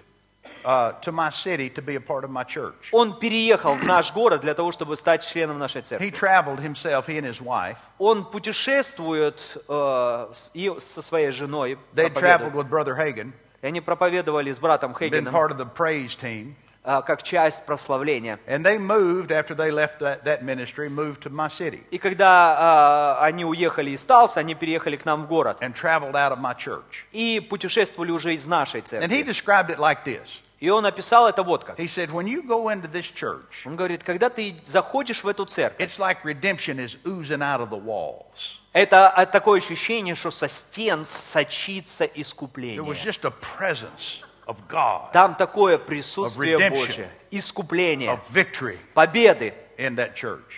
uh, to my city to be a part of my church. он переехал в наш город для того, чтобы стать членом нашей He церкви. traveled himself, he and his wife. Он путешествует э, с- и со своей женой, They traveled проповедует. with Brother Hagan, и они проповедовали с братом been Хейгеном part of the praise team. Э, как часть прославления. And they moved after they left that, that ministry, moved to my city И когда э, они уехали из Талса, они переехали к нам в город and traveled out of my church. и путешествовали уже из нашей And he церкви. described it like this. И он описал это вот как. He said, When you go into this church, Он говорит, когда ты заходишь в эту церковь, it's like redemption is oozing out of the walls. это а, такое ощущение, что со стен сочится There was искупление. just a presence of God, Там такое присутствие. Божье, искупление, победы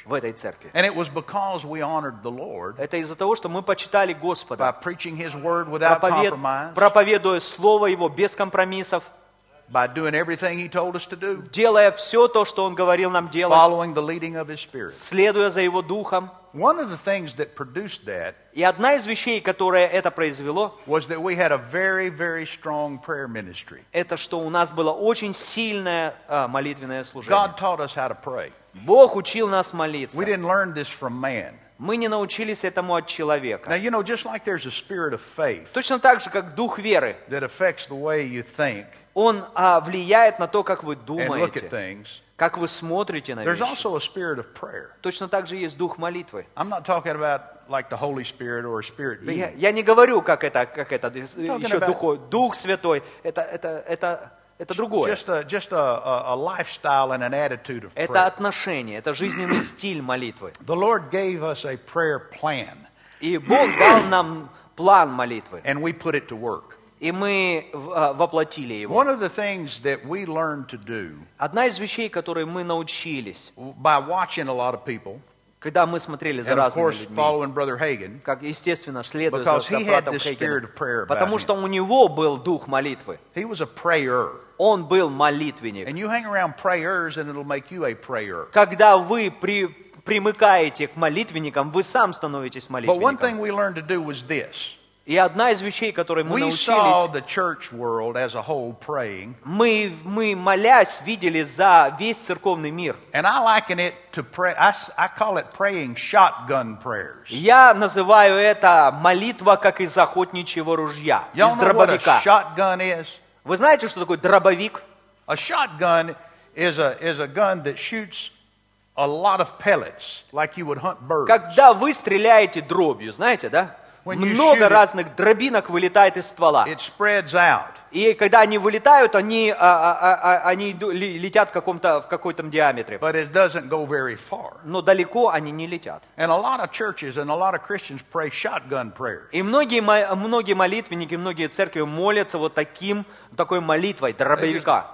в этой церкви. And it was because we honored the Lord Это из-за того, что мы почитали by Господа, preaching His word without проповед- compromise, проповедуя Слово Его без компромиссов, by doing everything He told us to do, делая все то, что Он говорил нам делать, following the leading of His Spirit. следуя за Его Духом. One of the things that produced that И одна из вещей, которая это произвело, was that we had a very, very strong prayer ministry. это что у нас было очень сильное а, молитвенное служение. God taught us how to pray. Бог учил нас We молиться. didn't learn this from man. Мы не научились этому от Now, человека. you know, just like there's a spirit of faith Точно так же, как дух веры, that affects the way you think он а, влияет на то, как вы and look at думаете, things, как вы смотрите на there's вещи. also a spirit of prayer. Точно так же есть дух молитвы. I'm not talking about like the Holy Spirit or a spirit Я, being. я не говорю, как это, как это еще about- духой, дух святой. Это, это, это, это другое. Just a, just a, a, lifestyle and an attitude of Это prayer. отношение, это жизненный стиль молитвы. The Lord gave us a prayer plan, И Бог дал нам план молитвы, and we put it to work. И мы а, воплотили его. One of the things that we learned to do Одна из вещей, которые мы научились, by watching a lot of people, когда мы смотрели за разными людьми, как, естественно, следуя за, братом Хейгеном, потому что у него был дух молитвы. Он был молитвенник. Когда вы при, примыкаете к молитвенникам, вы сам становитесь молитвенником. И одна из вещей, которой мы научились, мы, мы, молясь, видели за весь церковный мир. Я называю это молитва, как из охотничьего ружья, из дробовика. Вы знаете, что такое дробовик? A shotgun is a, is a gun that shoots a lot of pellets, like you would hunt birds. Когда вы стреляете дробью, знаете, да? Много разных дробинок вылетает из ствола. И когда они вылетают, они, а, а, а, они иду- ли- летят в, каком-то, в какой-то диаметре. but it doesn't go very far. Но далеко они не летят. И многие, многие молитвенники, многие церкви молятся вот таким, такой молитвой дробовика.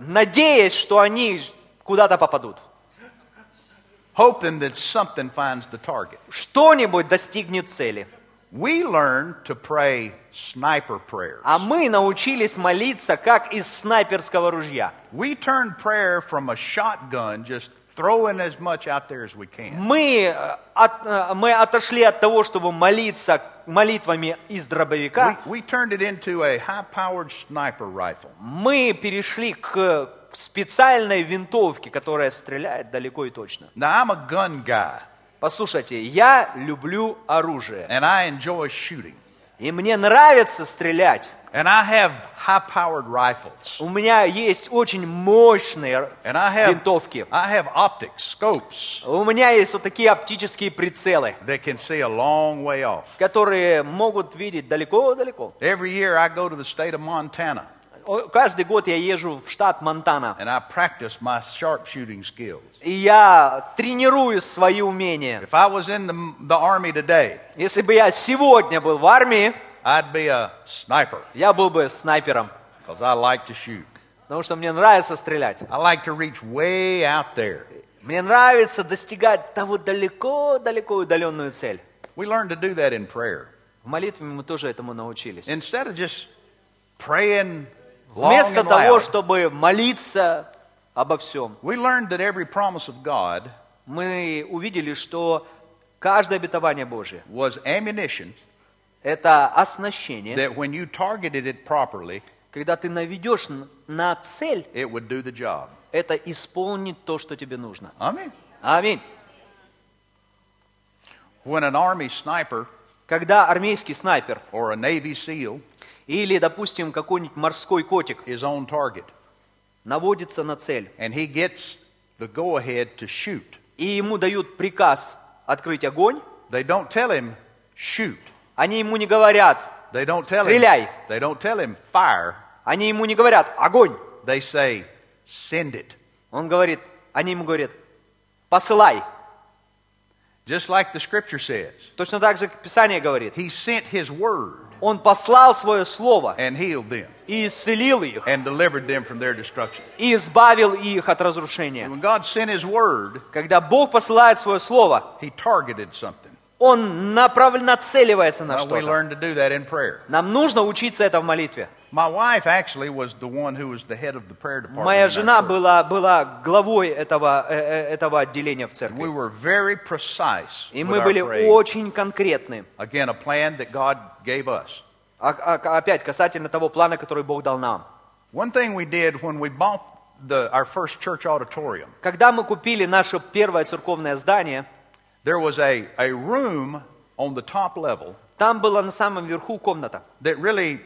Надеясь, что они куда-то попадут. Hoping that something finds the target. Что-нибудь достигнет цели. We learn to pray sniper prayers. А мы научились молиться, как из снайперского ружья. We turn prayer from a shotgun, just throwing as much out there as we can, Мы, э, от- э, мы отошли от того, чтобы молиться молитвами из we, дробовика. we turned it into a high powered sniper rifle. Мы перешли к специальной винтовке, которая стреляет далеко и точно. Now, I'm a gun guy, Послушайте, я люблю оружие. and I enjoy shooting. И мне нравится стрелять. And I have high powered rifles. У меня есть очень мощные And I have, винтовки. I have optics, scopes, У меня есть вот такие оптические прицелы, that can see a long way off. которые могут видеть далеко-далеко. Every year I go to the state of Montana О, Каждый год я езжу в штат Монтана, and I practice my sharpshooting skills. и я тренирую свои умения. If I was in the, the Army today, Если бы я сегодня был в армии, I'd be a sniper я был бы снайпером, because I like to shoot. потому что мне нравится стрелять. I like to reach way out there. Мне нравится достигать того далеко-далеко удаленную цель. We learn to do that in prayer. В молитве мы тоже этому научились. Instead of just praying Вместо того, чтобы молиться обо всем, мы увидели, что каждое обетование Божие это оснащение. that when you targeted it properly, Когда ты наведешь на цель, it would do the job. это исполнит то, что тебе нужно. Аминь. When an Army sniper Когда армейский снайпер or a Navy SEAL или, допустим, какой-нибудь морской котик is on target наводится на цель, and he gets the go ahead to shoot, и ему дают приказ открыть огонь, they don't tell him, shoot. они ему не говорят They don't tell him. Стреляй. They don't tell him fire. Они ему не говорят огонь. They say send it. Он говорит, они ему говорят, посылай. Just like the scripture says. Точно так же Писание говорит. He sent his word Он послал свое слово and healed them и исцелил их, and delivered them from their destruction. и избавил их от разрушения. When God sent his word, Когда Бог посылает свое слово, he targeted something. Он направ... нацеливается на Well, что-то. Нам нужно учиться это в молитве. My wife actually was the one who was the head of the prayer department. Моя in our жена church. была, была главой этого, э, э, этого отделения в We церкви. were very precise И with мы our были praying. очень конкретны. Again, a plan that God gave us. А- а- опять касательно того плана, который Бог дал нам. One thing we did when we bought the, our first church auditorium, Когда мы купили наше первое церковное здание, there was a, a room on the top level там была на самом верху комната. that really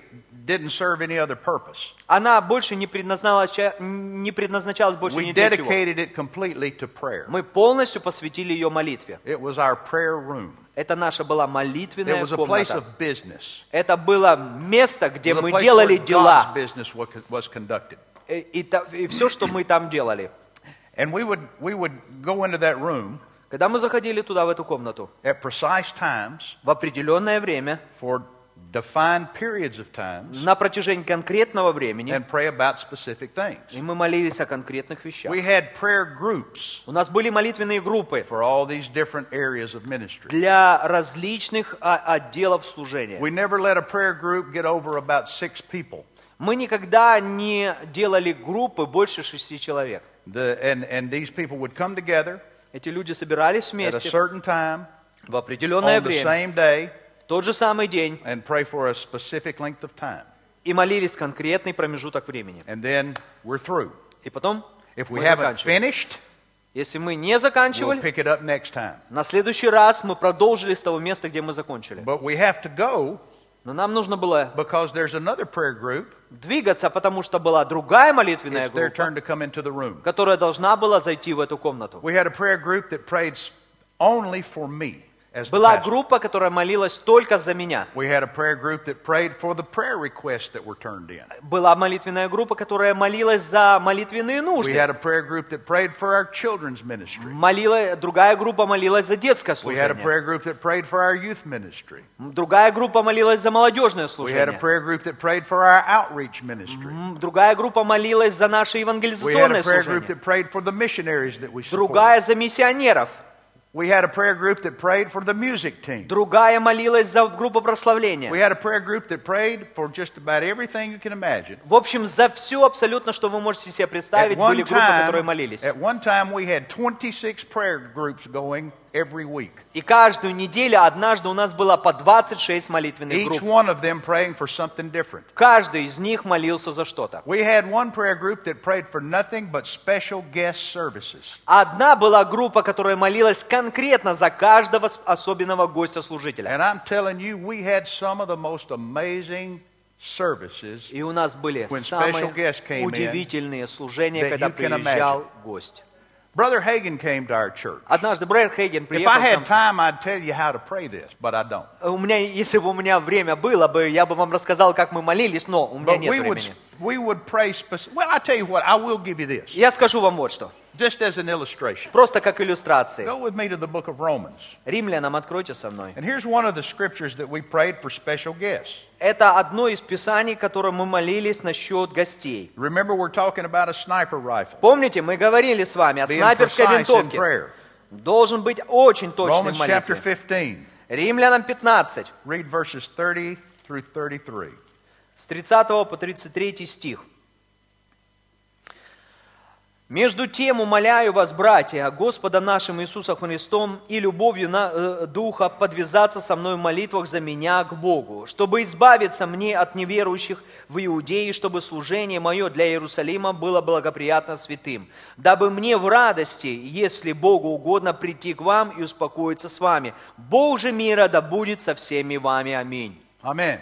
didn't serve any other purpose. Она больше не предназначалась, не предназначалась больше We ни для чего. dedicated it completely to prayer. Мы полностью посвятили ее молитве. It was our prayer room. Это наша была It молитвенная was a place комната. of business. Это было место, где It was a мы place делали where дела. God's business wa- was conducted. И, все, что мы там делали. And we would, we would go into that room Когда мы заходили туда, в эту комнату, at precise times в определенное время, for defined periods of times на протяжении конкретного времени, and pray about specific things. и мы молились о конкретных вещах. We had prayer groups У нас были молитвенные группы for all these different areas of ministry. для различных а, отделов служения. We never let a prayer group get over about six people. Мы никогда не делали группы больше шести человек. The, and, and these people would come together Эти люди собирались at a вместе certain time в определенное on the время, same day тот же самый день, and pray for a specific length of time. и молились конкретный промежуток времени. And then we're through. И потом If we мы haven't заканчивали. finished, Если мы не we'll заканчивали, pick it up next time. на следующий раз мы продолжили с того места, где мы закончили. But we have to go Но нам нужно было because there's another prayer group. двигаться, потому что была другая молитвенная It's their группа, turn to come into the room. которая должна была зайти в эту комнату. We had a prayer group that prayed s- only for me as the Была группа, которая молилась только за меня. We had a prayer group that prayed for the prayer requests that were turned in. Была молитвенная группа, которая молилась за молитвенные We нужды. had a prayer group that prayed for our children's ministry. Молила, другая группа молилась за детское We had a служение. prayer group that prayed for our youth ministry. Другая группа молилась за молодежное служение. Другая группа молилась за наше евангелизационное служение. Другая за миссионеров. We had a prayer group that prayed for the music team. Другая молилась за группу прославления. We had a prayer group that prayed for just about everything you can imagine. В общем, за все абсолютно, что вы можете себе At представить, были one, группы, которые time, молились. at one time, we had 26 prayer groups going every week. И каждую неделю, однажды у нас было по 26 молитвенных Each групп. one of them praying for something different. Каждый из них молился за что-то. We had one prayer group that prayed for nothing but special guest services. Одна была группа, которая молилась конкретно за каждого особенного гостя-служителя. И у нас были самые удивительные служения, когда приезжал гость. Brother Hagan came to our church. Однажды Брайер Хейген If приехал I к had time, I'd tell you how to pray this, but I don't. У меня, если бы у меня время было бы, я бы вам рассказал, как мы молились, но у меня But нет we would, времени. we would pray specific. Well, I tell you what, I will give you this, Я скажу вам вот что. Just as an illustration. Просто как иллюстрации. Go with me to the book of Romans. Римлянам откройте со мной. And here's one of the scriptures that we prayed for special guests. Это одно из писаний, которым мы молились насчет гостей. Remember, we're talking about a sniper rifle. Помните, мы говорили с вами о снайперской винтовке. Должен быть очень точным в Romans chapter молитве. 15. Римлянам 15, Read verses 30 through 33. с 30 по 33 стих. Между тем умоляю вас, братья, Господа нашим Иисусом Христом и любовью на, э, Духа подвязаться со мной в молитвах за меня к Богу, чтобы избавиться мне от неверующих в Иудее, чтобы служение мое для Иерусалима было благоприятно святым, дабы мне в радости, если Богу угодно, прийти к вам и успокоиться с вами. Бог же мира да будет со всеми вами. Аминь. Amen.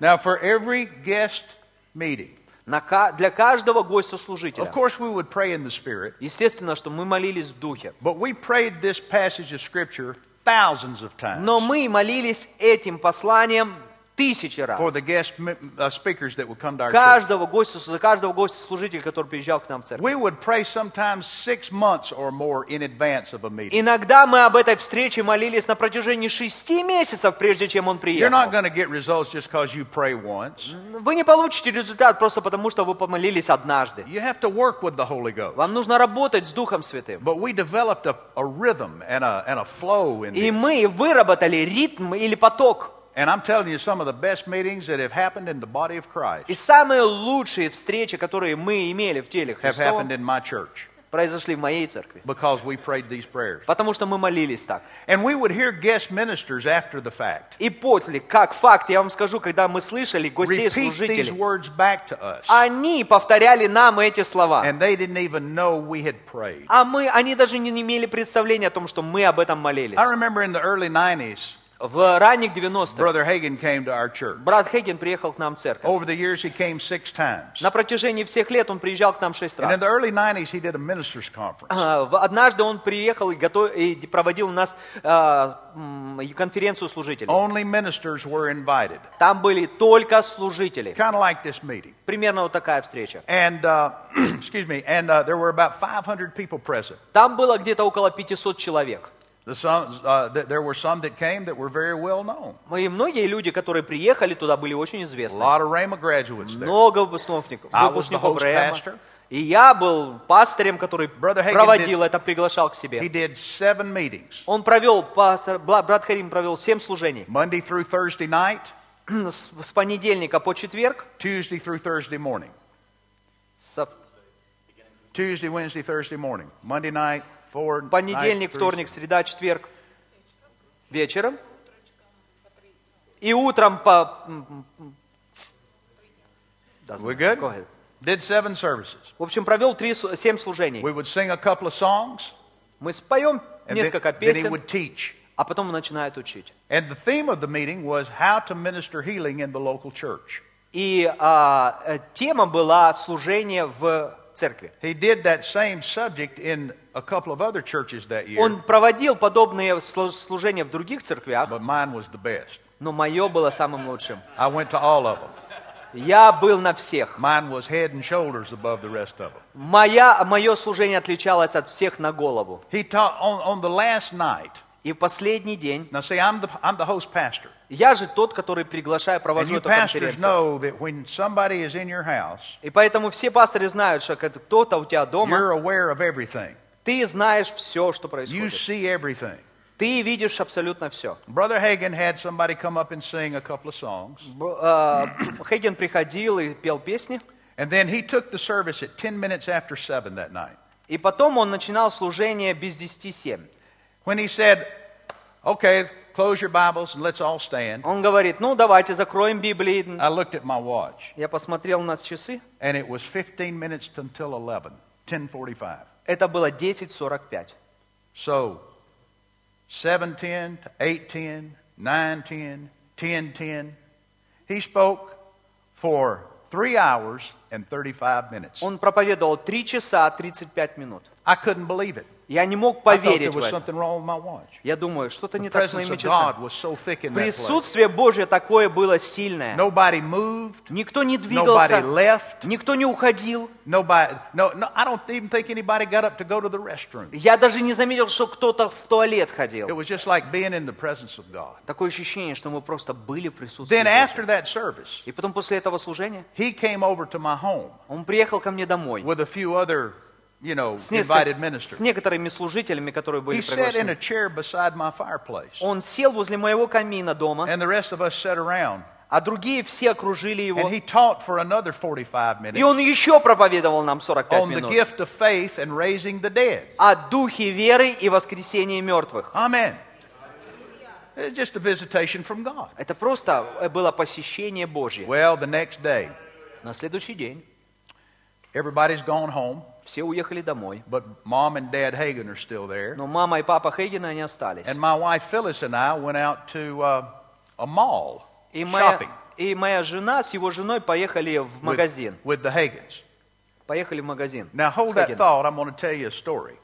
Now, for every guest meeting, для каждого of гостя-служителя. course, we would pray in the Spirit, Естественно, что мы молились в духе. but we prayed this passage of Scripture thousands of times. Но мы молились этим посланием Тысячи раз. for the guest uh, speakers that would come to our. Каждого гостя, за каждого гостя служителя, который приезжал к нам в церковь. We would pray sometimes six months or more in advance of a meeting. Иногда мы об этой встрече молились на протяжении шести месяцев, прежде чем он You're not приехал. going to get results just because you pray once. Вы не получите результат просто потому, что вы помолились однажды. You have to work with the Holy Ghost. Вам нужно работать с Духом Святым. But we developed a, a rhythm and a, and a flow in И мы выработали ритм или поток. And I'm telling you, some of the best meetings that have happened in the body of И Christ самые лучшие встречи, которые мы имели в теле have happened Христовом, in my church произошли в моей церкви. because we prayed these prayers. Потому что мы молились так. And we would hear guest ministers after the fact И после, как факт, я вам скажу, когда мы слышали гостей repeat these служителей, words back to us. они повторяли нам эти слова. And they didn't even know we had prayed. А мы, они даже не имели представления о том, что мы об этом молились. I remember in the early 90s, В ранних 90-х Brother Hagan came to our church. брат Хейген приехал к нам в церковь. Over the years, he came six times. На протяжении всех лет он приезжал к нам шесть And in раз. the early 90s, he did a ministers' conference. А, в- Однажды он приехал и, готов- и проводил у нас а, м, конференцию служителей. Only ministers were invited. Там были только служители. Kind of like this meeting. Примерно вот такая встреча. And, uh, *clears throat* excuse me, and uh, there were about 500 people present. Там было где-то около 500 человек. Uh. И многие люди, которые приехали туда, были очень A известны. lot of Rhema graduates there. Много выпускников, выпускников Рэма. И я был пастором, который проводил это, приглашал к He себе. did seven meetings Он провел, пастор, брат Харим провел семь служений. Monday through Thursday night, С, с понедельника по четверг. Tuesday through Thursday morning. Tuesday, Wednesday, Thursday morning. Monday night. Понедельник, вторник, среда, четверг. Вечером. И утром по... We good? Go ahead. Did seven services. В общем, провел три, семь служений. We would sing a couple of songs, Мы споем and then, несколько then he песен, would teach. а потом он начинает учить. And the theme of the meeting was how to minister healing in the local church. И а, э, тема была служение в церкви. He did that same subject in a couple of other churches that year, Он проводил подобные слу- служения в других церквях, but mine was the best. но мое было самым лучшим. I went to all of them. Я был на всех. Mine was head and shoulders above the rest of them. Моя, мое служение отличалось от всех на голову. He taught on, on the last night. И в последний день, Now, see, I'm the, I'm the host pastor. Я же тот, который приглашаю, провожу эту конференцию. И поэтому все пасторы знают, что когда кто-то у тебя дома, ты знаешь все, что происходит. Ты видишь абсолютно все. Brother Hagan had somebody come up and sing a couple of songs. Б- э, Хейген приходил и пел песни. And then he took the service at 10 minutes after 7 that night. И потом он начинал служение без 10-7. When he said, Okay, close your Bibles and let's all stand, Он говорит, ну давайте закроем Библии. I looked at my watch, Я посмотрел на часы. and it was 15 minutes until 11, 1045. Это было 10.45. So, 710 to 810, 910, 1010. He spoke for three hours and 35 minutes. Он проповедовал 3 часа 35 минут. I couldn't believe it. Я не мог поверить в это. Я думаю, что-то не так с моими часами. Присутствие Божье такое было сильное. Никто не двигался, никто не уходил. Я даже не заметил, что кто-то в туалет ходил. Такое ощущение, что мы просто были в присутствии Божьем. И потом после этого служения он приехал ко мне домой with a few other, you know, с, invited ministers. с некоторыми служителями, которые были He sat in a приглашены. chair beside my fireplace, Он сел возле моего камина дома, and the rest of us sat around, а другие все окружили его. and he taught for another 45 И minutes он еще проповедовал нам 45 on the минут gift of faith and raising the dead. о духе веры и воскресении мертвых. Amen. It's just a visitation from God. Это просто э, было посещение Божье. Well, the next day, На следующий день everybody's gone home, все уехали домой. but mom and dad Hagan are still there. Но мама и папа Хейгена, они остались. And my wife Phyllis and I went out to uh, a mall И моя, shopping и моя жена с его женой поехали в with, магазин. with the Hagans. Поехали в магазин. Now, hold that thought. I'm going to tell you a story.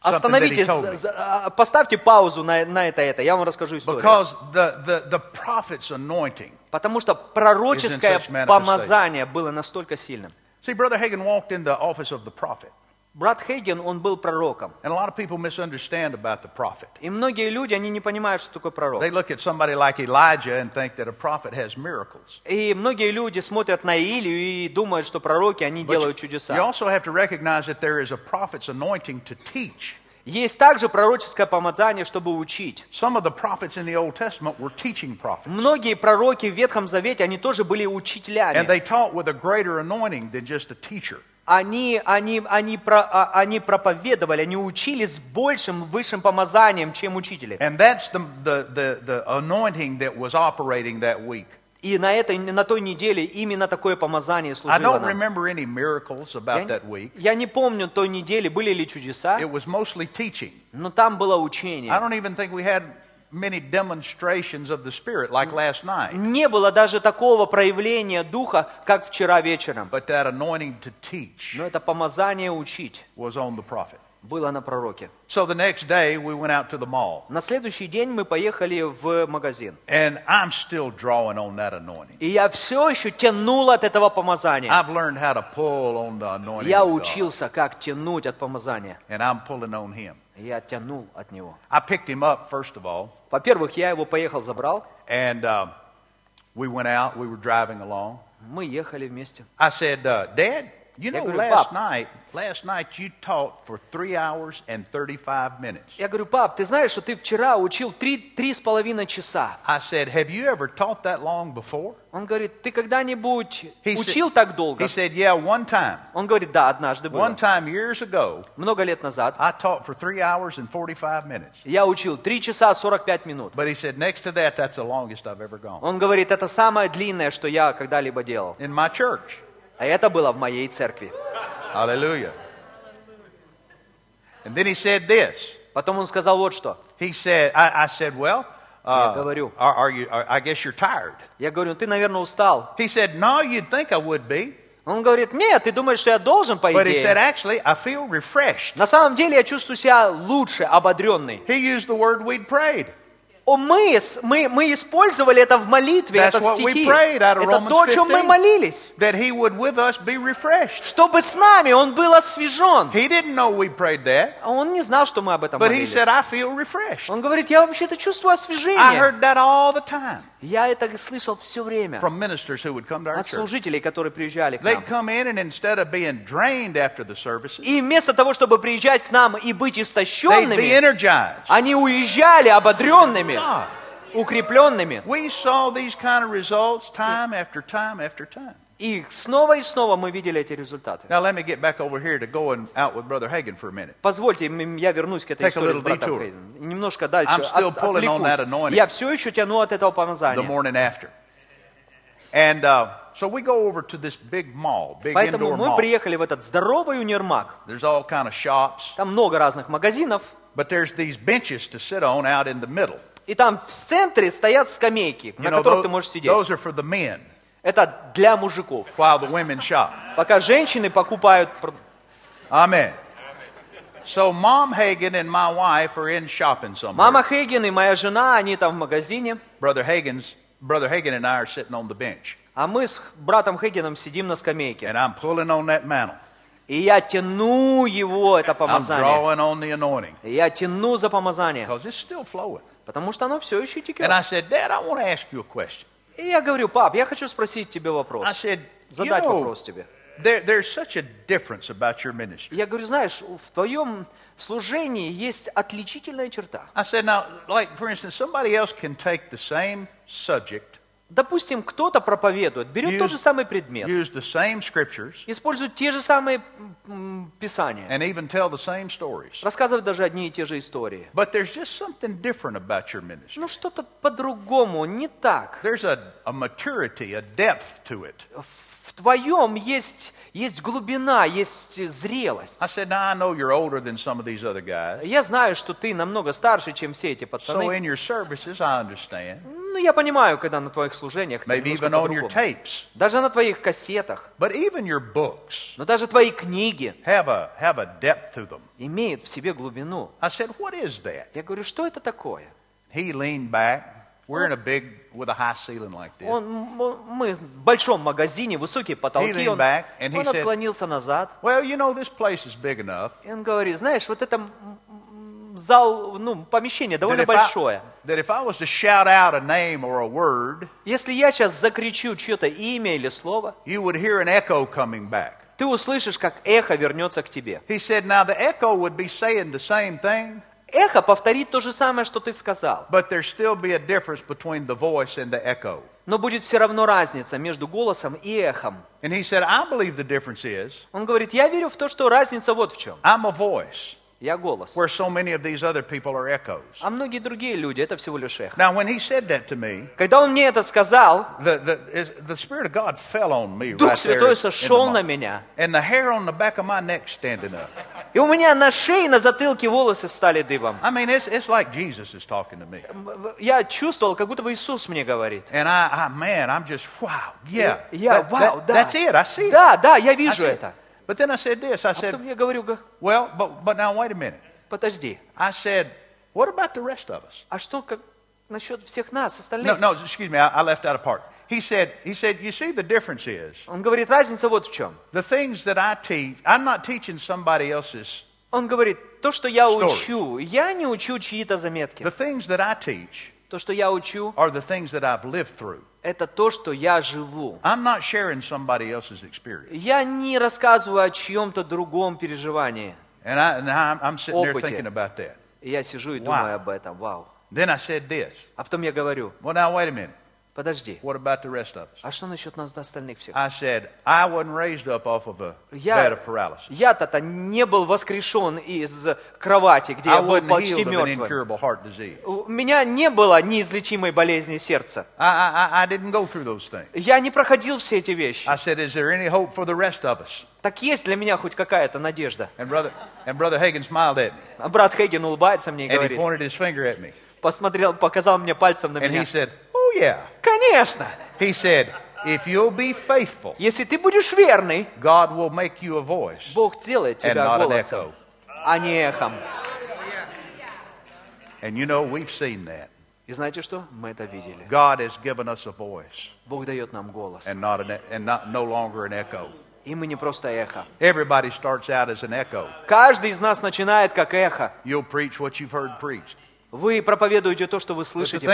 Остановитесь, а, поставьте паузу на, на это, это. Я вам расскажу историю. Because the, the, the prophet's anointing. Потому что пророческое помазание было настолько сильным. See, Brother Hagin walked in the office of the prophet. Брат Хейген, он был пророком. And a lot of people misunderstand about the prophet. И многие люди, они не понимают, что такое пророк. They look at somebody like Elijah and think that a prophet has miracles. И многие люди смотрят на Илию и думают, что пророки, они But делают you, чудеса. you also have to recognize that there is a prophet's anointing to teach. Есть также пророческое помазание, чтобы учить. Многие пророки в Ветхом Завете, они тоже были учителями. Они, они, они, про- а- они проповедовали, они учили с большим, высшим помазанием, чем учители. And that's the, the, the, the anointing that was operating that week. И на, этой, на той неделе именно такое помазание I служило нам. Я, я не помню той недели, были ли чудеса, It was mostly teaching. но там было I учение. don't even think we had many demonstrations of the Spirit like last night. Не было даже такого проявления духа, как вчера вечером. But that anointing to teach Но это помазание учить was on the prophet. Было на пророке. So the next day we went out to the mall. На следующий день мы поехали в магазин. And I'm still drawing on that anointing. И я все еще тянул от этого помазания. I've learned how to pull on the anointing. Я учился, как тянуть от помазания. And I'm pulling on him. Я тянул от него. I picked him up, first of all, Во-первых, я его поехал, забрал. and uh, we went out. We were driving along. Мы ехали вместе. I said, uh, Dad, you Я know, говорю, last «Пап». night, last night you taught for three hours and 35 minutes. Я говорю, пап, ты знаешь, что ты вчера учил три, три с половиной часа. I said, Have you ever taught that long before? Он говорит, ты когда-нибудь He учил said- так долго? He said, Yeah, one time. Он говорит, да, однажды было. One time years ago, Много лет назад. I taught for three hours and 45 minutes. Я учил 3 часа 45 минут. But he said, Next to that, that's the longest I've ever gone. Он говорит, это самое длинное, что я когда-либо делал. In my church. А это было в моей церкви. Hallelujah. And then he said this. Потом он сказал вот что. He said, I, I said, Well, Я uh, говорю. are, are you, are, I guess you're tired. Я говорю, ты, наверное, устал. He said, No, you'd think I would be. Он говорит, нет, ты думаешь, что я должен, по But he said, идее. Actually, I feel refreshed. На самом деле я чувствую себя лучше, ободренный. He used the word we'd prayed. О, мы, с- мы, мы использовали это в молитве, That's это what we стихи. prayed out of Это Romans то, о чем мы 15. молились. That he would with us be refreshed. Чтобы с нами он был освежен. He didn't know we prayed that, А Он не знал, что мы об этом but he молились. said, I feel refreshed. Он говорит, я вообще-то чувствую I освежение. heard that all the time Я это слышал все время from ministers who would come to our от church. служителей, которые приезжали к They'd нам. come in and instead of being drained after the services, И вместо того, чтобы приезжать к нам и быть they'd be истощенными, energized. они уезжали ободренными, God, укрепленными. we saw these kind of results time after time after time. И снова и снова мы видели эти результаты. Now let me get back over here to going out with Brother Hagan for a minute. Позвольте, я вернусь к этой Take истории с братом. Хейденом. Немножко дальше I'm still от- pulling on that отвлекусь. anointing. Я все еще тяну от этого the помазания. morning after. And uh, so we go over to this big mall, big Поэтому indoor мы mall. приехали в этот здоровый универмаг. There's all kind of shops, Там много разных магазинов. but there's these benches to sit on out in the middle. И там в центре стоят скамейки, You на know, которых those, ты можешь сидеть. those are for the men Это для мужиков. while the women shop. Пока женщины покупают... Amen. So Mom Hagan and my wife are in shopping somewhere. Мама Хейген и моя жена, они там в магазине. Brother Hagan's Brother Hagan and I are sitting on the bench, А мы с братом Хейгеном сидим на скамейке. and I'm pulling on that mantle. И я тяну его, это I'm помазание. drawing on the anointing И я тяну за помазание. because it's still flowing. Потому что оно все еще And текет. I said, Dad, I want to ask you a question. И я говорю, пап, я хочу спросить тебе I вопрос. said, you Задать know, вопрос тебе. there, there's such a difference about your ministry. Я говорю, знаешь, в твоем служении есть отличительная черта. I said, now, like, for instance, somebody else can take the same subject, Допустим, кто-то проповедует, берет тот же самый предмет, use the same scriptures, использует те же самые писания, and even tell the same stories. рассказывает даже одни и те же истории. But there's just something different about your ministry. Ну что-то по-другому, не так. There's a, a maturity, a depth to it. В твоем есть, есть глубина, есть зрелость. I said, Now I know you're older than some of these other guys. Я знаю, что ты намного старше, чем все эти So пацаны. in your services, I understand. Ну, я понимаю, когда на твоих служениях, это Maybe немножко even on your по-другому. tapes. Даже на твоих кассетах, But even your books но даже твои книги have a, have a depth to them. имеют в себе глубину. I said, What is that? Я говорю, что это такое? He leaned back. We're in a big, with a high ceiling like this. Он, мы в большом магазине, высокие потолки, он, back and он said- отклонился назад. Well, you know, this place is big enough И он говорит, знаешь, вот это м- м, зал, ну, помещение довольно большое. Если я сейчас закричу чье-то имя или слово, you would hear an echo coming back. ты услышишь, как эхо вернется к тебе. He said, Now the echo would be saying the same thing, Эхо повторит то же самое, что ты сказал. but there still be a difference between the voice and the echo. Но будет все равно разница между голосом и эхом. And he said, I believe the difference is Он говорит, я верю в то, что разница вот в чем. I'm a voice Я голос. where so many of these other people are echoes. А многие другие люди, это всего лишь эхо. Now, when he said that to me, Когда он мне это сказал, the, the, the Spirit of God fell on me Дух right. Святой сошел на меня. And the hair on the back of my neck standing up. И у меня на шее, на затылке волосы встали дыбом. I mean, it's, it's like Jesus is talking to me. Я чувствовал, как будто бы Иисус мне говорит. And I, I man, I'm just, wow, yeah. Я, That- вау, that- да. That's it, I see it. Да, да, я вижу see it. это. But then I said this I А said, потом я говорю, га- well, but, but now wait a minute. подожди, I said, what about the rest of us? а что как насчет всех нас, No, остальных? no, excuse me, I, I left out a part. He said, he said, you see, the difference is Он говорит, разница вот в чем. the things that I teach, I'm not teaching somebody else's, Он говорит, то, что я Story. учу, я не учу чьи-то заметки. the things that I teach То, что я учу, are the things that I've lived through. это то, что я живу. I'm not sharing somebody else's experience. Я не рассказываю о чьем-то другом переживании. And, I, and I'm, I'm sitting there Опыте. thinking about that. И я сижу и Wow. думаю об этом, вау. Then I said this. А потом я говорю, Well, now wait a minute. Подожди, What about the rest of us? а что насчет нас до остальных всех? I said, I wasn't raised up off of a bed Я, of paralysis. я-то не был воскрешен из кровати, где I я был почти мертвым. У меня не было неизлечимой болезни сердца. I, I, I- didn't go through those things. Я не проходил все эти вещи. I said, is there any hope for the rest of us? Так есть для меня хоть какая-то надежда. And brother, and brother Hagen smiled at me, А брат Хейген улыбается мне и and he говорит, pointed his finger at me, посмотрел, показал мне пальцем на and меня. he said, "Oh yeah." Конечно, He said, "If you'll be faithful, если ты будешь верный, God will make you a voice Бог сделает and тебя not an голосом, echo." а не эхом. And you know we've seen that. И знаете что? Мы это видели. God has given us a voice Бог дает нам голос. and not an, and not no longer an echo. И мы не просто эхо. Everybody starts out as an echo. Каждый из нас начинает как эхо. You'll preach what you've heard preached. Вы проповедуете то, что вы слышите.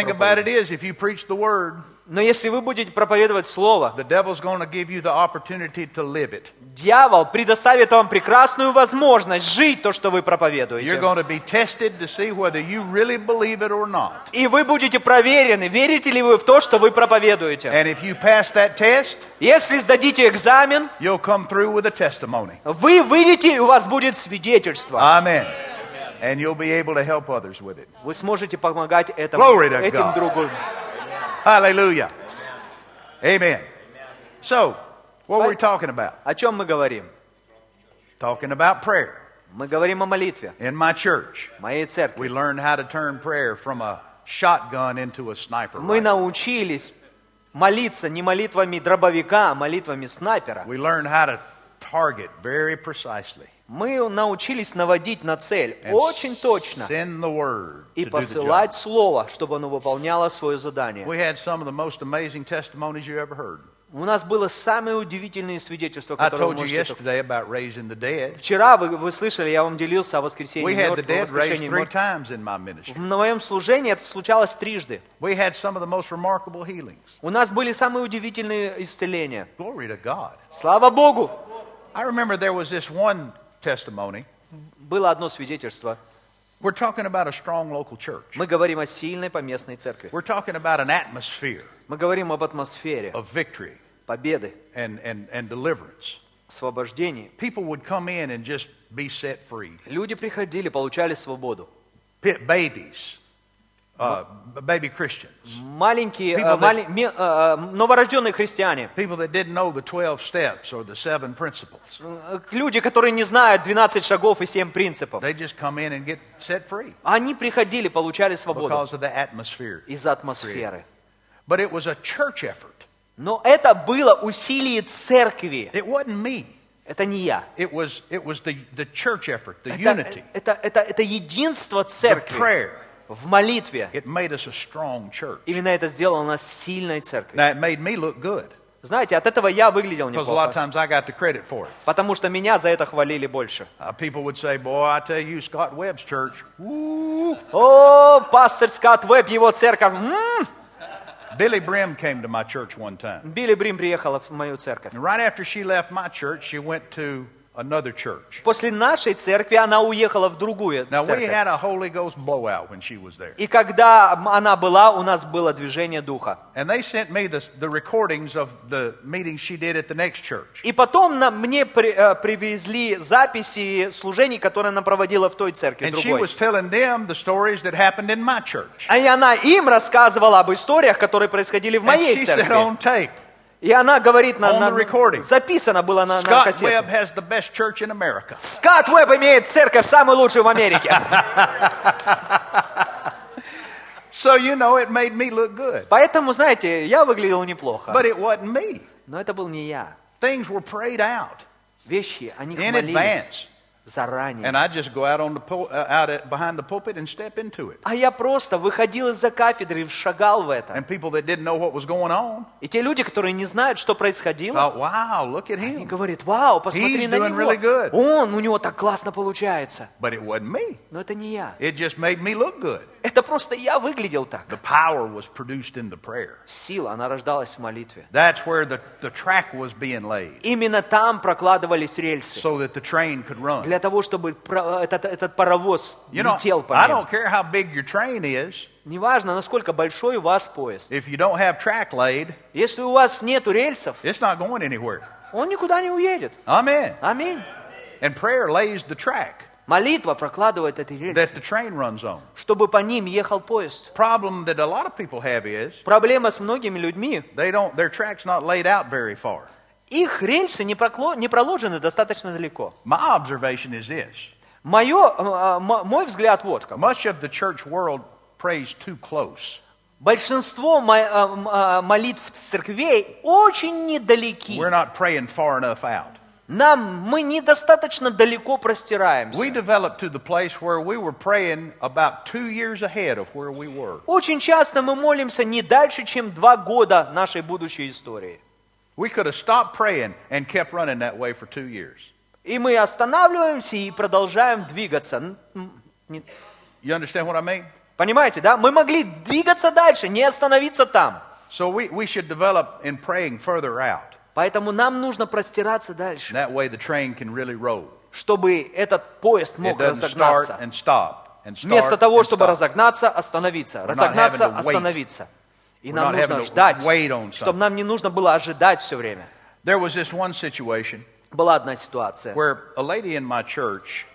Но если вы будете проповедовать Слово, дьявол предоставит вам прекрасную возможность жить то, что вы проповедуете. И вы будете проверены, верите ли вы в то, что вы проповедуете. Если сдадите экзамен, вы выйдете, и у вас будет свидетельство. Amen. And you'll be able to help others with it. Вы сможете помогать этому, Glory to этим God. другу. Hallelujah. Amen. So, what were we talking about? О чем мы говорим? Talking about prayer. Мы говорим о молитве. In my church, В моей церкви. we learned how to turn prayer from a shotgun into a sniper. Мы rifle. научились молиться не молитвами дробовика, а молитвами снайпера. We learned how to target very precisely. Мы научились наводить на цель очень точно и посылать слово, чтобы оно выполняло свое задание. У нас было самые удивительные свидетельства, которые вы you можете... Вчера вы, вы слышали, я вам делился о воскресении мертвых, воскрешении мертвых. моем служении это случалось трижды. У нас были самые удивительные исцеления. Слава Богу! I remember there was this one testimony. Было одно свидетельство. We're talking about a strong local church. Мы говорим о сильной поместной церкви. We're talking about an atmosphere Мы говорим об атмосфере of victory победы, and, and, and deliverance. освобождении. People would come in and just be set free. Люди приходили, получали свободу. Pit babies, uh, b- baby Christians, Маленькие, People э, that- мали- ме- э, новорожденные христиане, people that didn't know the 12 steps or the seven principles. э, люди, которые не знают 12 шагов и 7 принципов. They just come in and get set free Они приходили, получали свободу because of the atmosphere. из атмосферы. But it was a church effort. Но это было усилие церкви. It wasn't me. Это не я. It was, it was the, the church effort, the Это, unity, это, это, это единство the церкви prayer. В молитве. It made us a strong church. Именно это сделало нас сильной церковью. Now, it made me look good Знаете, от этого я выглядел неплохо. Потому что меня за это хвалили больше. Uh. О, пастор Скотт Веб, его церковь. Billy Brim came to my church one time. Билли Брим приехала в мою церковь. And right after she left my church, she went to another church. После нашей церкви она уехала в другую Now, we церковь. had a Holy Ghost blowout when she was there. И когда она была, у нас было движение духа. And they sent me the, the recordings of the meetings she did at the next church. И потом на- мне при- э, привезли записи служений, которые она проводила в той церкви, And she другой. was telling them the stories that happened in my church. А и она им рассказывала об историях, которые происходили в And моей she said церкви. on tape, И она говорит, на, на- записано было на, на Scott кассету. Webb has the best church in America. Скотт Веб имеет церковь самую лучшую в Америке. *laughs* So, you know, it made me look good. Поэтому, знаете, я выглядел неплохо. But it wasn't me. Но это был не я. Things were prayed out Вещи, о них in молились. Заранее. And I just go out on the pul- uh, out at, behind the pulpit and step into it. А я просто выходил из-за кафедры и шагал в это. And people that didn't know what was going on И те люди, которые не знают, что происходило, thought, wow, look at они him. говорят, вау, посмотри He's на doing really него. good. Он, у него так классно получается. But it wasn't me. Но это не я. It just made me look good. Это просто я выглядел так. The power was produced in the prayer. Сила, она рождалась в молитве. That's where the, the track was being laid Именно там прокладывались рельсы. so that the train could run. Для того, чтобы этот, этот паровоз You know, летел по ним. Неважно, насколько большой у вас поезд. if you don't have track laid, Если у вас нету рельсов, it's not going anywhere. он никуда не уедет. Amen. Аминь. And prayer lays the track Молитва прокладывает эти that рельсы, the train runs on. чтобы по ним ехал поезд. Problem that a lot of people have is Проблема с многими людьми, их рельсы не, прокло- не проложены достаточно далеко. My observation is this. Мое, э, мой взгляд вот как. Much of the church world prays too close. Большинство э, э, молитв церквей очень недалеки. We're not praying far enough out. Нам мы недостаточно далеко простираемся. Очень часто мы молимся не дальше, чем два года нашей будущей истории. We could have stopped praying and kept running that way for two years. И мы останавливаемся и продолжаем двигаться. Н- м, не- You understand what I mean? Понимаете, да? Мы могли двигаться дальше, не остановиться там. So we, we should develop in praying further out. Поэтому нам нужно простираться дальше, That way the train can really roll. чтобы этот поезд It мог doesn't start разогнаться. and stop and start Вместо того, and чтобы stop. разогнаться, остановиться. Разогнаться, having to wait. остановиться. И We're нам not нужно having to ждать, wait on чтобы something. нам не нужно было ожидать все время. There was this one situation Была одна ситуация. where a lady in my church,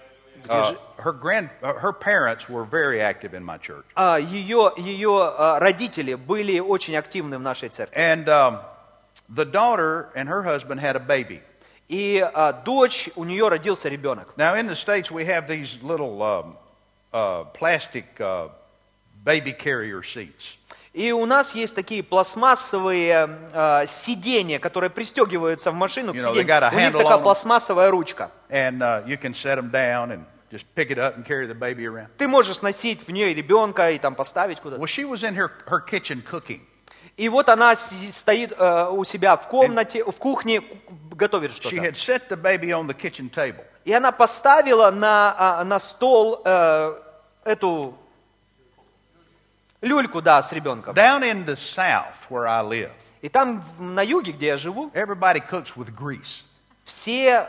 uh, her grand, uh, her parents were very active in my church, А, Ее, ее а, родители были очень активны в нашей церкви. and um, the daughter and her husband had a baby. И а, дочь, у нее родился ребенок. Now in the states we have these little um, uh, plastic uh, baby carrier seats, И у нас есть такие пластмассовые а, сиденья, которые пристегиваются в машину к You know, сиденью. У них такая пластмассовая ручка. and uh, you can set them down and just pick it up and carry the baby around. Ты можешь носить в нее ребенка и там поставить куда-то. Well, she was in her, her kitchen cooking. И вот она стоит э, у себя в комнате, в кухне, ку- готовит что-то. И она поставила на, а, на стол э, эту люльку, да, с ребенком. Down in the south where I live, И там в- на юге, где я живу, everybody cooks with grease. все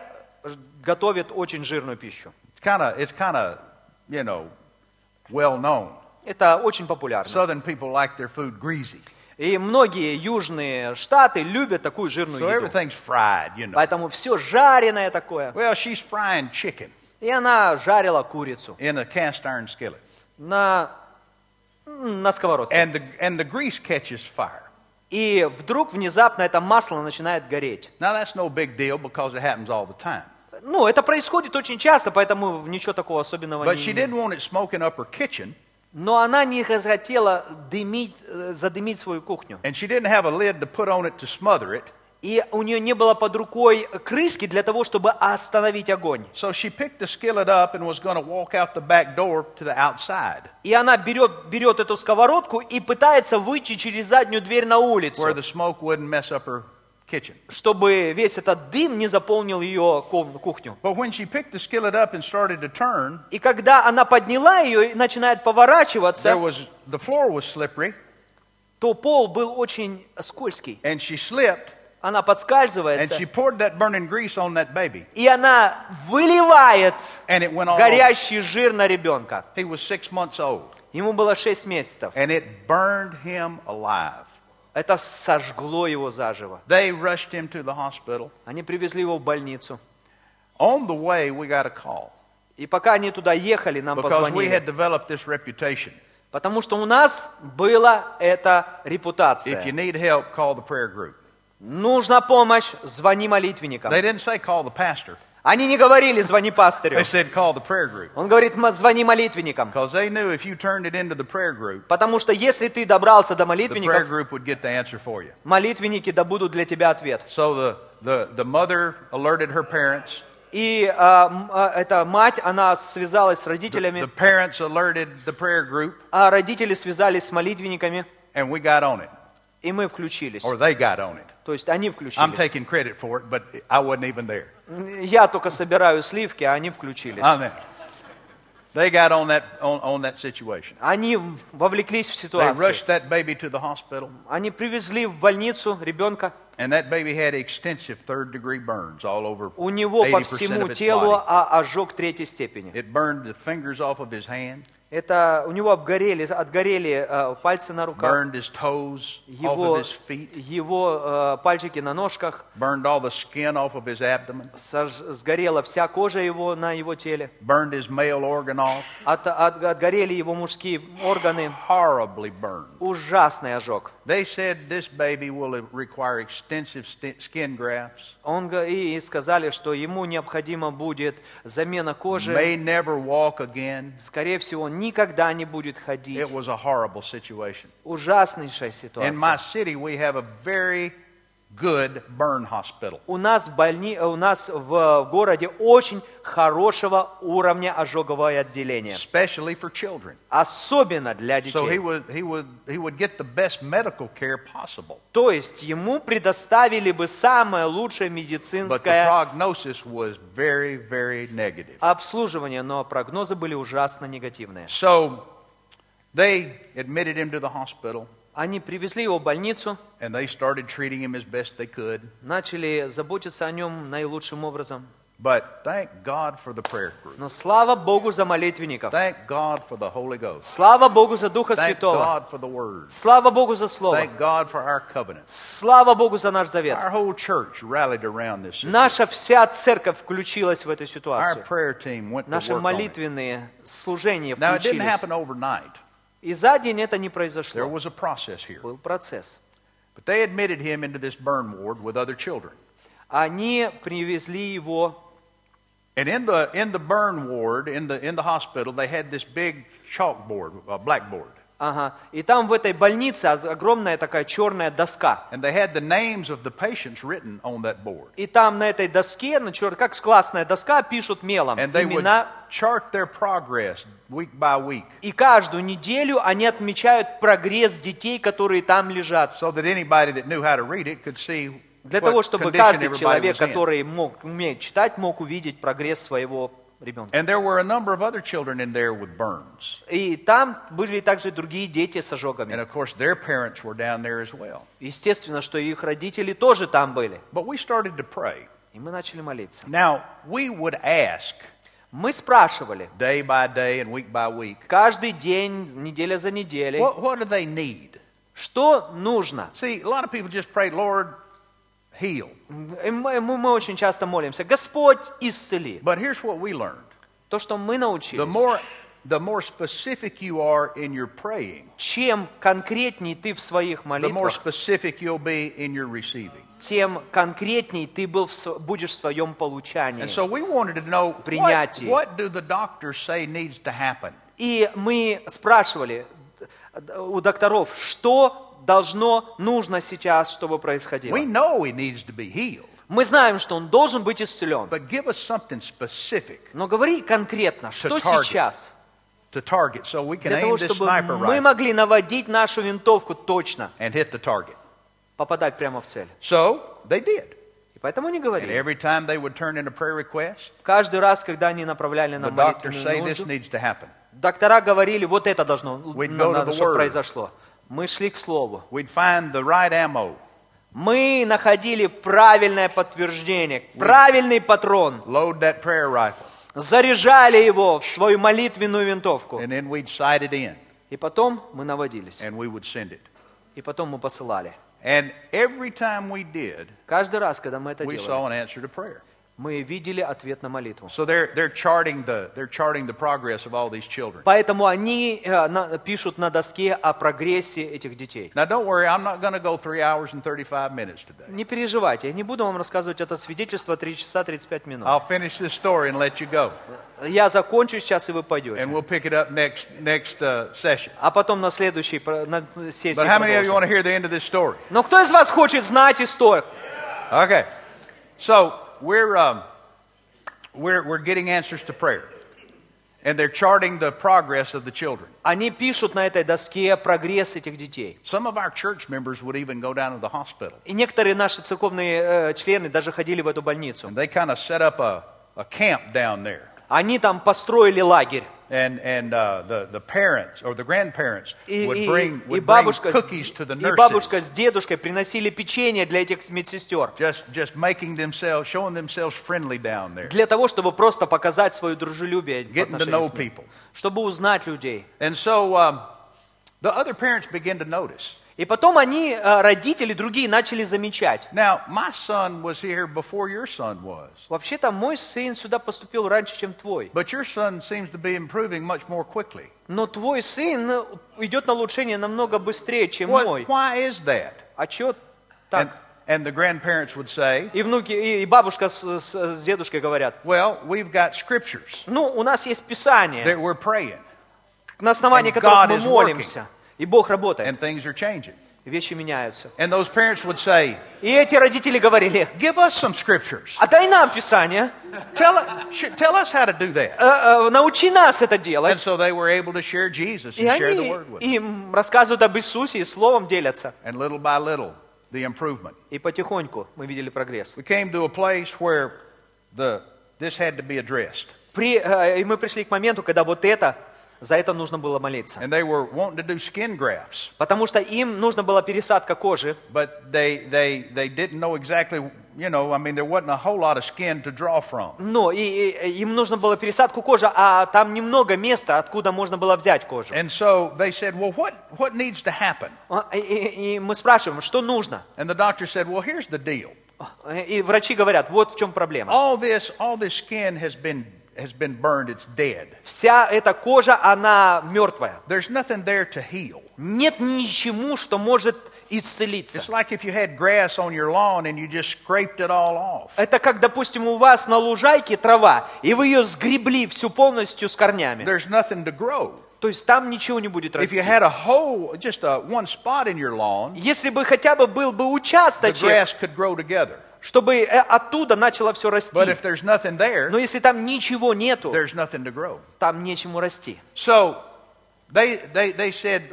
готовят очень жирную пищу. It's kind of, it's kind of, you know, well known. Это очень популярно. Southern people like their food greasy. И многие южные штаты любят такую жирную So еду. everything's fried, you know. Поэтому все жареное такое. Well, she's frying chicken И она жарила курицу in a cast iron skillet. на на сковородке. and the, and the grease catches fire. И вдруг внезапно это масло начинает гореть. Now, that's no big deal because it happens all the time. Ну, это происходит очень часто, поэтому ничего такого особенного But не she didn't want it smoking up her kitchen, Но она не захотела дымить, э, задымить свою кухню. and she didn't have a lid to put on it to smother it. И у нее не было под рукой крышки для того, чтобы остановить огонь. So she picked the skillet up and was going to walk out the back door to the outside И она берет, берет эту сковородку и пытается выйти через заднюю дверь на улицу, where the smoke wouldn't mess up her kitchen. чтобы весь этот дым не заполнил ее кухню. But when she picked the skillet up and started to turn, И когда она подняла ее и начинает there поворачиваться, was the floor was slippery, то пол был очень скользкий. and she slipped, Она подскальзывается, и она выливает горящий жир на ребенка. Ему было 6 месяцев. Это сожгло его заживо. Они привезли его в больницу. On the way, we got a call И пока они туда ехали, нам позвонили. Потому что у нас была эта репутация. The. Нужна помощь, звони молитвенникам. They didn't say call the pastor. Они не говорили, звони пастырю. They said call the prayer group Он говорит, «М- звони молитвенникам. because they knew if you turned it into the prayer group, Потому что если ты добрался до the prayer молитвенников, group would get the answer for you. молитвенники добудут для тебя ответ. So the, the, the mother alerted her parents. И а, а, эта мать, она связалась с The, родителями, the parents alerted the prayer group, а родители связались с молитвенниками, and we got on it, и мы включились. or they got on it. То есть они I'm включились. taking credit for it, but I wasn't even there. Я только собираю сливки, а они включились. I mean, they got on that on, on that situation. Они вовлеклись в They ситуацию. rushed that baby to the hospital, Они привезли в больницу ребенка. and that baby had extensive third degree burns all over У него по 80% всему телу а, ожог третьей степени. It burned the fingers off of his hand, Это у него обгорели, отгорели э, пальцы на руках, его, его э, пальчики на ножках, сож- сгорела вся кожа его на его теле, от, от- отгорели его мужские органы. Ужасный ожог. They said this baby will require extensive sti- skin grafts, Он га- и сказали, что ему необходима будет замена кожи. may never walk again. Скорее всего, он никогда не будет ходить. It was a horrible situation. Ужаснейшая In my ситуация. city, we have a very good burn hospital. У нас, в больни... у нас в городе очень хорошего уровня ожоговое отделение. especially for children. Особенно для So he детей. would, he would, he would get the best medical care possible. То есть ему предоставили бы самое лучшее But the медицинское prognosis was very, very negative. обслуживание, но прогнозы были ужасно негативные. So they admitted him to the hospital Они привезли его в больницу, and they started treating him as best they could. начали заботиться о нем наилучшим образом. But thank God for the prayer group. Но слава Богу за молитвенников. Thank God for the Holy Ghost. Слава Богу за Духа Thank Святого. God for the Word. Слава Богу за Слово. Thank God for our covenant. Слава Богу за наш завет. Our whole church rallied around this. situation. Наша вся церковь включилась в эту Our ситуацию. prayer team went Наши молитвенные служения Now, it didn't включились. happen overnight. И за день это не There произошло. was a process here. Был процесс. But they admitted him into this burn ward with other children. Они привезли его, And in the, in the burn ward, in the, in the hospital, they had this big chalkboard, a blackboard. ага, и там в этой больнице оз- огромная такая черная доска. And they had the names of the patients written on that board. И там на этой доске, на чер- как классная доска, пишут мелом And they would имена. chart their progress week by week И каждую неделю они отмечают прогресс детей, которые там лежат. so that anybody that knew how to read it could see Для того, чтобы каждый человек, который мог, умеет читать, мог увидеть прогресс своего ребенка. And there were a number of other children in there with burns. И там были также другие дети с And ожогами. of course, their parents were down there as well. Естественно, что их родители тоже там были. But we started to pray. И мы начали молиться. Now, we would ask Мы спрашивали day by day and week by week, каждый день, неделя за неделей, what, what do they need? что нужно. See, a lot of people just pray, Lord, heal. И мы, очень часто молимся, Господь, исцели. But here's what we learned То, что мы the научились, more, the more specific you are in your praying, чем конкретней ты в своих the more молитвах, specific you'll be in your receiving. тем конкретней ты был в св- будешь в своем получании. And so we wanted to know what, Принятие. what do the doctors say needs to happen? И мы спрашивали у докторов, что должно, нужно сейчас, чтобы происходило. We know he needs to be healed, Мы знаем, что он должен быть исцелен. but give us something specific Но говори конкретно, что target. сейчас, to target so we can для aim того, this чтобы sniper мы rifle могли наводить нашу винтовку точно, and hit the target. попадать прямо в цель. So they did. И поэтому не And говорили. every time they would turn in a prayer request, Каждый раз, когда они направляли the нам doctors say молитвенную this нужду, needs to happen. доктора говорили, вот это должно, We'd go to надо, the чтобы word. произошло. Мы шли к Слову. We'd find the right ammo, Мы находили правильное подтверждение, правильный патрон, load that prayer rifle, заряжали его в свою молитвенную винтовку. and then we'd sight it in И потом мы наводились. and we would send it. И потом мы посылали. And every time we did, Каждый раз, когда мы это we делали, saw an answer to prayer. Мы видели ответ на молитву. So they're, they're, charting the, they're charting the progress of all these children. Поэтому они э, на- пишут на доске о прогрессе этих детей. Now, don't worry, I'm not going to go three hours and 35 minutes today. Не переживайте, я не буду вам рассказывать это свидетельство 3 часа 35 минут. I'll finish this story and let you go. Я закончу сейчас, и вы пойдете. And we'll pick it up next, next uh, session. А потом на следующей на сессии But how many of you продолжим. want to hear the end of this story? Но кто из вас хочет знать историю? Okay. So we're, um, we're, we're getting answers to prayer. And they're charting the progress of the children. Они пишут на этой доске прогресс этих детей. Some of our church members would even go down to the hospital. И некоторые наши церковные э, члены даже ходили в эту больницу. And they kind of set up a, a camp down there. Они там построили лагерь. And, and uh, the, the parents or the grandparents И, would и- bring, и would bring бабушка, с- cookies to the и nurses. бабушка с дедушкой приносили печенье для этих медсестер. Just, just making themselves, showing themselves friendly down there. Для того, чтобы просто показать свое дружелюбие по Getting to отношению know к ним. people. Чтобы узнать людей. And so um, the other parents begin to notice. И потом они, э, родители другие, начали замечать. Now, my son was here before your son was. Вообще-то мой сын сюда поступил раньше, чем твой. But your son seems to be improving much more quickly. Но твой сын э, идет на улучшение намного быстрее, чем What, мой. why is that? А And, так? and the grandparents would say, И внуки, и, бабушка с, с- с дедушкой говорят, well, we've got scriptures ну, у нас есть Писание, that we're praying, на основании and которых мы молимся. И Бог работает. and things are changing. Вещи меняются. And those parents would say, И эти родители говорили, give us some scriptures. а дай нам Писание, Tell, tell us how to do that. э, э, научи нас это And делать. so they were able to share Jesus И and share the они word with them. им рассказывают об Иисусе и словом делятся. And little by little, the improvement. И потихоньку мы видели прогресс. We came to a place where the, this had to be addressed. При, э, и мы пришли к моменту, когда вот это, за это нужно было молиться. And they were wanting to do skin grafts, Потому что им нужна была пересадка кожи, но им нужно было пересадку кожи, а там немного места, откуда можно было взять кожу. And so they said, well, what, what needs to happen? А, И, и- и мы спрашиваем, что нужно? And the doctor said, well, here's the deal. И врачи говорят, вот в чем проблема. All this, all this skin has been, has been burned. It's dead. Вся эта кожа, она мертвая. There's nothing there to heal. Нет ничему, что может исцелиться. It's like if you had grass on your lawn and you just scraped it all off. Это как, допустим, у вас на лужайке трава, и вы ее сгребли всю полностью с корнями. There's nothing to grow. То есть там ничего не будет If расти. you had a hole, just a, one spot in your lawn, Если бы хотя бы был бы участочек, чтобы э, оттуда начало все расти. But if there's nothing there, Но если там ничего нету, there's nothing to grow. там нечему расти. So they, they, they said,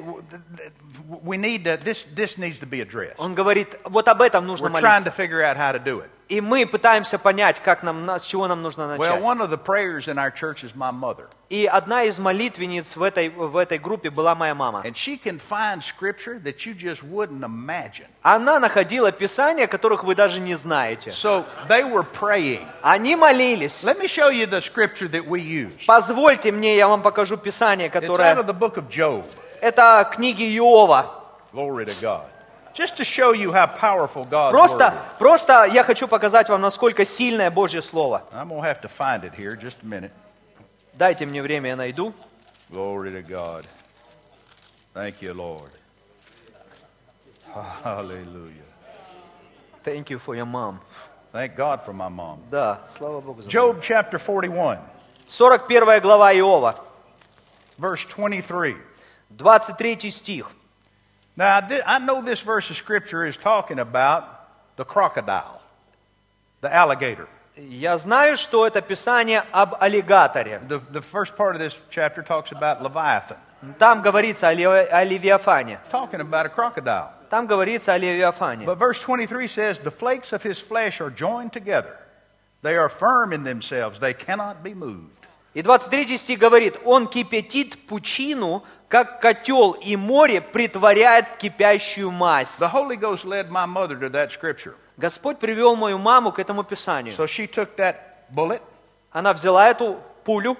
we need to, this, this needs to be addressed. Он говорит, вот об этом нужно We're trying to молиться. figure out how to do it. И мы пытаемся понять, как нам, на- с чего нам нужно Well, начать. one of the prayers in our church is my mother. И одна из молитвенниц в этой, в этой группе была моя мама. And she can find scripture that you just wouldn't imagine. Она находила писания, которых вы даже не знаете. So they were praying. Они молились. Let me show you the scripture that we use. Позвольте мне, я вам покажу писание, It's out которое... of the book of Job. Это книги Иова. Glory to God. Just to show you how powerful God's Просто, word is. просто я хочу показать вам, насколько сильное Божье Слово. I'm to have to find it here just a minute. Дайте мне время, я найду. Glory to God. Thank you, Lord. Hallelujah. Thank you for your mom. Thank God for my mom. Да, слава Богу за. Job chapter 41, 41 глава Иова, verse 23. 23 стих. Now, thi- I know this verse of scripture is talking about the crocodile, the alligator. Я знаю, что это писание об аллигаторе. The, the first part of this chapter talks about Leviathan, Там говорится о, Ле- о Левиафане. talking about a crocodile. Там говорится о Левиафане. But verse 23 says, The flakes of his flesh are joined together. They are firm in themselves, they cannot be moved. И 23 стих говорит, он кипятит пучину, как котел, и море притворяет в кипящую мазь. The Holy Ghost led my mother to that scripture. Господь привел мою маму к этому писанию. So she took that bullet, Она взяла эту пулю,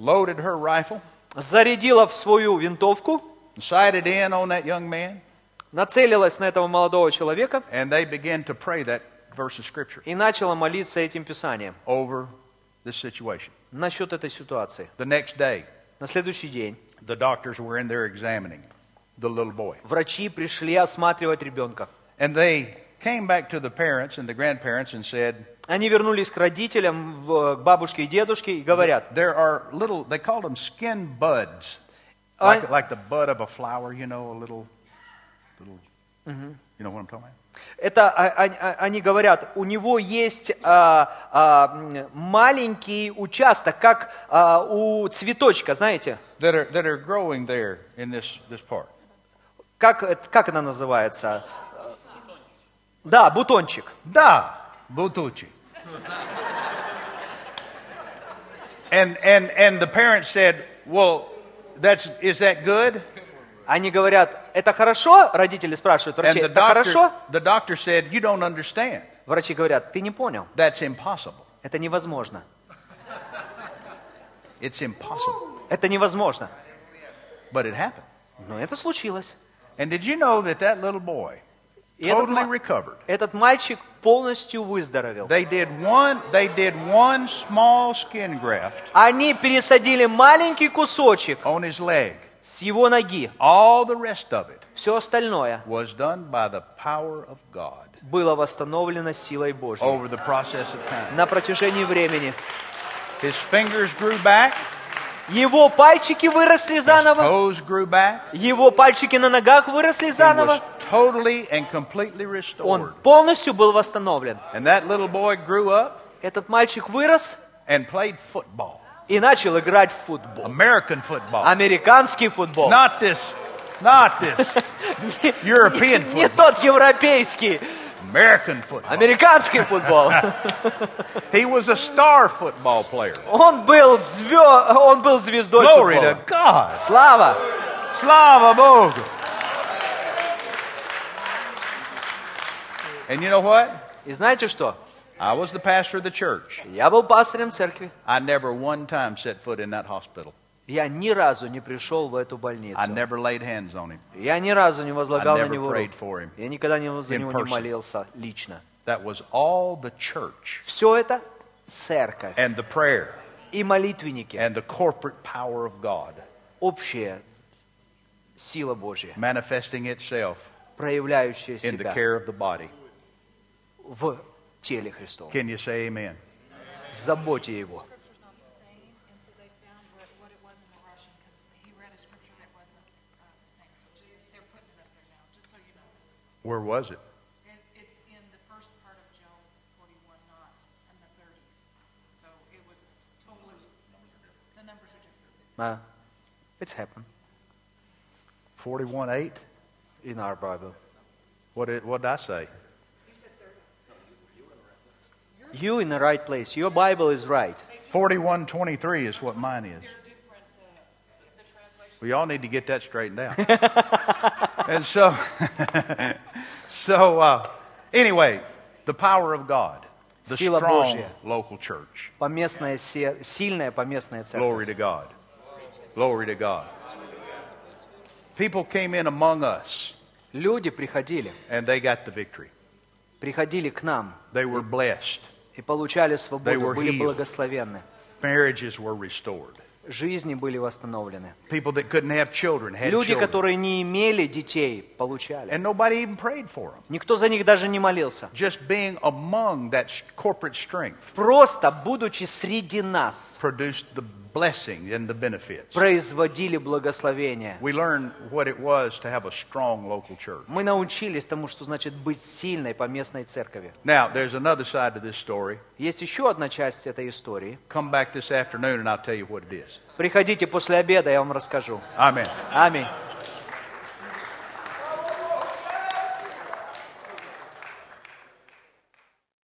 loaded her rifle, зарядила в свою винтовку, sighted in on that young man, нацелилась на этого молодого человека and they began to pray that verse of scripture и начала молиться этим писанием over this situation. насчет этой ситуации. The next day, На следующий день the doctors were in there examining the little boy. врачи пришли осматривать ребенка. And they came back to the parents and the grandparents and said, Они вернулись к родителям, в- к бабушке и дедушке и говорят, There are little, they called them skin buds. I- Like, like the bud of a flower, you know, a little, little, you know what I'm talking about? Это они говорят, у него есть а, а, маленький участок, как а, у цветочка, знаете, That are, that are growing there in this, this part. как, как она называется? Да, бутончик. Da, butuchi. and, and, and the parents said, well, that's, is that good? Они говорят, это хорошо? Родители спрашивают врачей, это хорошо? the doctor said, you don't understand. Врачи говорят, ты не понял, That's impossible. это невозможно. It's impossible. Это невозможно. But it happened. Но это случилось. And did you know that that little boy И этот, totally recovered? этот мальчик полностью выздоровел. They did one, they did one small skin graft Они пересадили маленький кусочек on his leg. С его ноги. All the rest of it Все остальное was done by the power of God было восстановлено силой Божьей. over the process of time. На протяжении времени. His fingers grew back, Его пальчики выросли his заново. toes grew back. Его пальчики на ногах выросли He заново. was totally and completely restored. Он полностью был восстановлен. And that little boy grew up Этот мальчик вырос and played football, и начал играть в футбол. American football. Американский футбол. Not this, not this European Не football. тот европейский, American football. американский футбол. He was a star football player. Он был, звё... он был звездой Glory футбола. to God. Слава! Slava Bogu. And you know what? И знаете что? I was the pastor of the church. Я был пастырем церкви. I never one time set foot in that hospital. Я ни разу не пришел в эту I больницу. never laid hands on him. Я ни разу не возлагал I на never него prayed рук. for him Я никогда не, за in него не person. молился лично. That was all the church Все это церковь and the prayer и молитвенники. and the corporate power of God Общая сила Божья, manifesting itself проявляющая in the себя care of the body. в теле Христовом. Can you say amen? В заботе Его. Scripture's not the same, and so they found what, what it was in the Russian, because he read a scripture that wasn't uh, the same. So just, they're putting it up there now, just so you know. Where was it? It, it's in the first part of Job 41, not in the 30s. So it was a s- totally, the numbers are different. А, It's happened 41 8? in our Bible. What did, what did I say? You in the right place. Your Bible is right. 41 23 is what mine is. They're different, uh, the translation. We all need to get that straightened out. *laughs* and so, *laughs* so uh, anyway, the power of God, the Сила strong Божья. local church. Поместная, се- сильная поместная церковь. Glory to God. Glory to God. People came in among us Люди приходили, and they got the victory. приходили к нам They were blessed. И получали свободу, были благословенны. Marriages were restored. жизни были восстановлены. People that couldn't have children had Люди, которые не имели детей, получали. And nobody even prayed for them. Никто за них даже не молился. Just being among that sh- corporate strength Просто, будучи среди нас, produced the blessing and the benefits. производили благословение. We learned what it was to have a strong local church. Мы научились тому, что значит быть сильной по местной церкви. Now, there's another side to this story. Есть еще одна часть этой истории. Come back this afternoon and I'll tell you what it is. Приходите после обеда, я вам расскажу. Amen. Аминь.